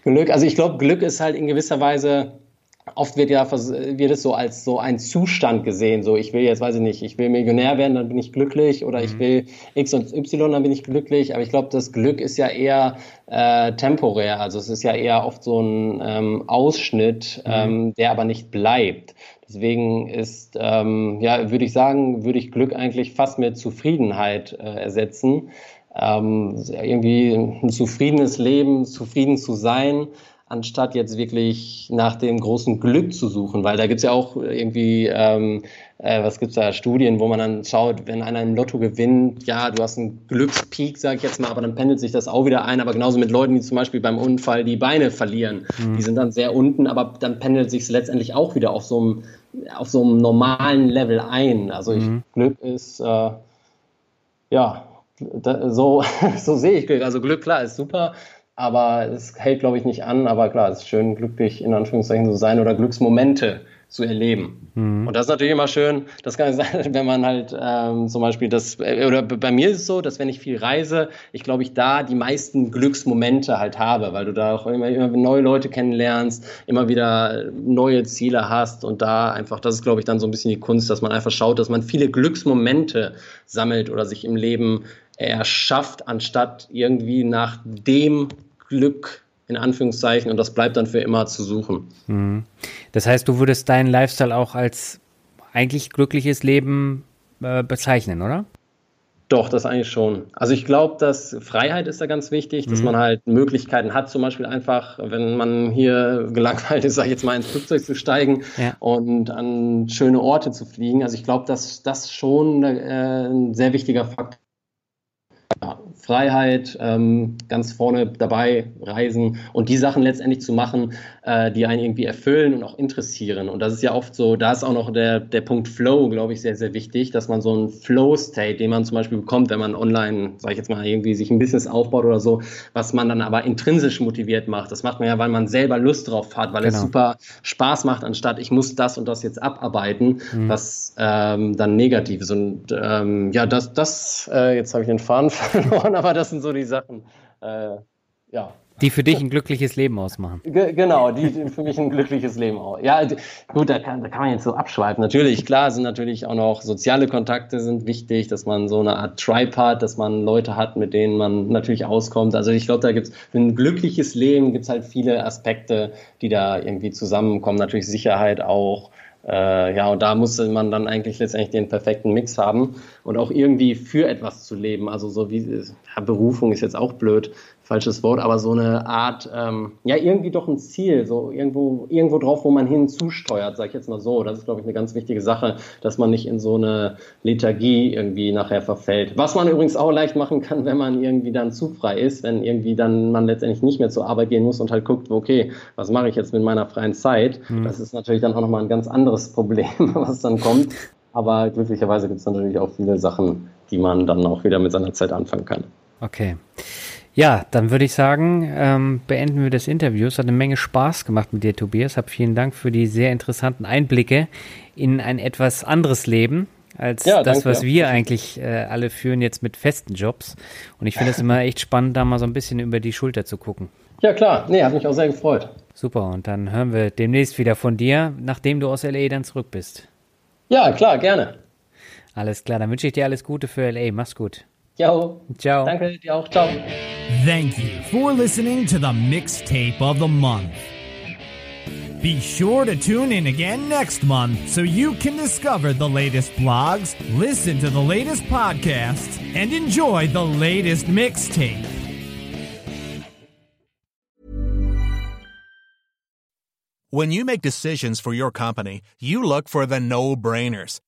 Glück, also ich glaube, Glück ist halt in gewisser Weise, oft wird ja wird es so als so ein Zustand gesehen. So, ich will jetzt, weiß ich nicht, ich will Millionär werden, dann bin ich glücklich, oder mhm. ich will X und Y, dann bin ich glücklich. Aber ich glaube, das Glück ist ja eher äh, temporär. Also es ist ja eher oft so ein ähm, Ausschnitt, mhm. ähm, der aber nicht bleibt. Deswegen ist, ähm, ja, würde ich sagen, würde ich Glück eigentlich fast mit Zufriedenheit äh, ersetzen. Ähm, irgendwie ein zufriedenes Leben, zufrieden zu sein, anstatt jetzt wirklich nach dem großen Glück zu suchen, weil da gibt's ja auch irgendwie, ähm, äh, was gibt's da, Studien, wo man dann schaut, wenn einer im Lotto gewinnt, ja, du hast einen Glückspeak, sage ich jetzt mal, aber dann pendelt sich das auch wieder ein, aber genauso mit Leuten, die zum Beispiel beim Unfall die Beine verlieren, mhm. die sind dann sehr unten, aber dann pendelt sich letztendlich auch wieder auf so einem, auf so einem normalen Level ein. Also ich, mhm. Glück ist, äh, ja, da, so, so sehe ich Glück. Also Glück, klar, ist super, aber es hält, glaube ich, nicht an. Aber klar, es ist schön, glücklich in Anführungszeichen zu sein oder Glücksmomente zu erleben. Mhm. Und das ist natürlich immer schön, das kann sein, wenn man halt ähm, zum Beispiel das, äh, oder bei mir ist es so, dass wenn ich viel reise, ich glaube, ich da die meisten Glücksmomente halt habe, weil du da auch immer, immer neue Leute kennenlernst, immer wieder neue Ziele hast und da einfach, das ist, glaube ich, dann so ein bisschen die Kunst, dass man einfach schaut, dass man viele Glücksmomente sammelt oder sich im Leben erschafft, anstatt irgendwie nach dem Glück in Anführungszeichen und das bleibt dann für immer zu suchen. Mhm. Das heißt, du würdest deinen Lifestyle auch als eigentlich glückliches Leben äh, bezeichnen, oder? Doch, das eigentlich schon. Also ich glaube, dass Freiheit ist da ganz wichtig, dass mhm. man halt Möglichkeiten hat, zum Beispiel einfach, wenn man hier gelangweilt ist, sag ich jetzt mal ins Flugzeug zu steigen ja. und an schöne Orte zu fliegen. Also ich glaube, dass das schon äh, ein sehr wichtiger Faktor ja, Freiheit, ähm, ganz vorne dabei, Reisen und die Sachen letztendlich zu machen, äh, die einen irgendwie erfüllen und auch interessieren. Und das ist ja oft so, da ist auch noch der, der Punkt Flow, glaube ich, sehr, sehr wichtig, dass man so einen Flow-State, den man zum Beispiel bekommt, wenn man online, sage ich jetzt mal, irgendwie sich ein Business aufbaut oder so, was man dann aber intrinsisch motiviert macht. Das macht man ja, weil man selber Lust drauf hat, weil genau. es super Spaß macht, anstatt ich muss das und das jetzt abarbeiten, mhm. was ähm, dann negativ ist. Und ähm, ja, das, das äh, jetzt habe ich den Faden verloren, aber das sind so die Sachen, äh, ja. Die für dich ein glückliches Leben ausmachen. G genau, die, für mich ein glückliches Leben aus. Ja, gut, da kann, da kann man jetzt so abschweifen. Natürlich, klar, sind natürlich auch noch soziale Kontakte sind wichtig, dass man so eine Art Tribe hat, dass man Leute hat, mit denen man natürlich auskommt. Also ich glaube, da gibt es für ein glückliches Leben gibt es halt viele Aspekte, die da irgendwie zusammenkommen. Natürlich Sicherheit auch. Äh, ja, und da musste man dann eigentlich letztendlich den perfekten Mix haben und auch irgendwie für etwas zu leben. Also so wie ja, Berufung ist jetzt auch blöd, falsches Wort, aber so eine Art, ähm, ja, irgendwie doch ein Ziel, so irgendwo, irgendwo drauf, wo man hinzusteuert, sage ich jetzt mal so. Das ist, glaube ich, eine ganz wichtige Sache, dass man nicht in so eine Lethargie irgendwie nachher verfällt. Was man übrigens auch leicht machen kann, wenn man irgendwie dann zu frei ist, wenn irgendwie dann man letztendlich nicht mehr zur Arbeit gehen muss und halt guckt, okay, was mache ich jetzt mit meiner freien Zeit? Mhm. Das ist natürlich dann auch nochmal ein ganz anderes Problem, was dann kommt. Aber glücklicherweise gibt es natürlich auch viele Sachen, die man dann auch wieder mit seiner Zeit anfangen kann. Okay. Ja, dann würde ich sagen, ähm, beenden wir das Interview. Es hat eine Menge Spaß gemacht mit dir, Tobias. Hab vielen Dank für die sehr interessanten Einblicke in ein etwas anderes Leben als ja, das, danke. was wir eigentlich äh, alle führen jetzt mit festen Jobs. Und ich finde es immer echt spannend, da mal so ein bisschen über die Schulter zu gucken. Ja, klar. Nee, hat mich auch sehr gefreut. Super. Und dann hören wir demnächst wieder von dir, nachdem du aus LA dann zurück bist. Ja, klar, gerne. Alles klar. Dann wünsche ich dir alles Gute für LA. Mach's gut. Ciao. Ciao. Danke dir auch. Ciao. Thank you for listening to the mixtape of the month. Be sure to tune in again next month so you can discover the latest blogs, listen to the latest podcasts, and enjoy the latest mixtape. When you make decisions for your company, you look for the no brainers.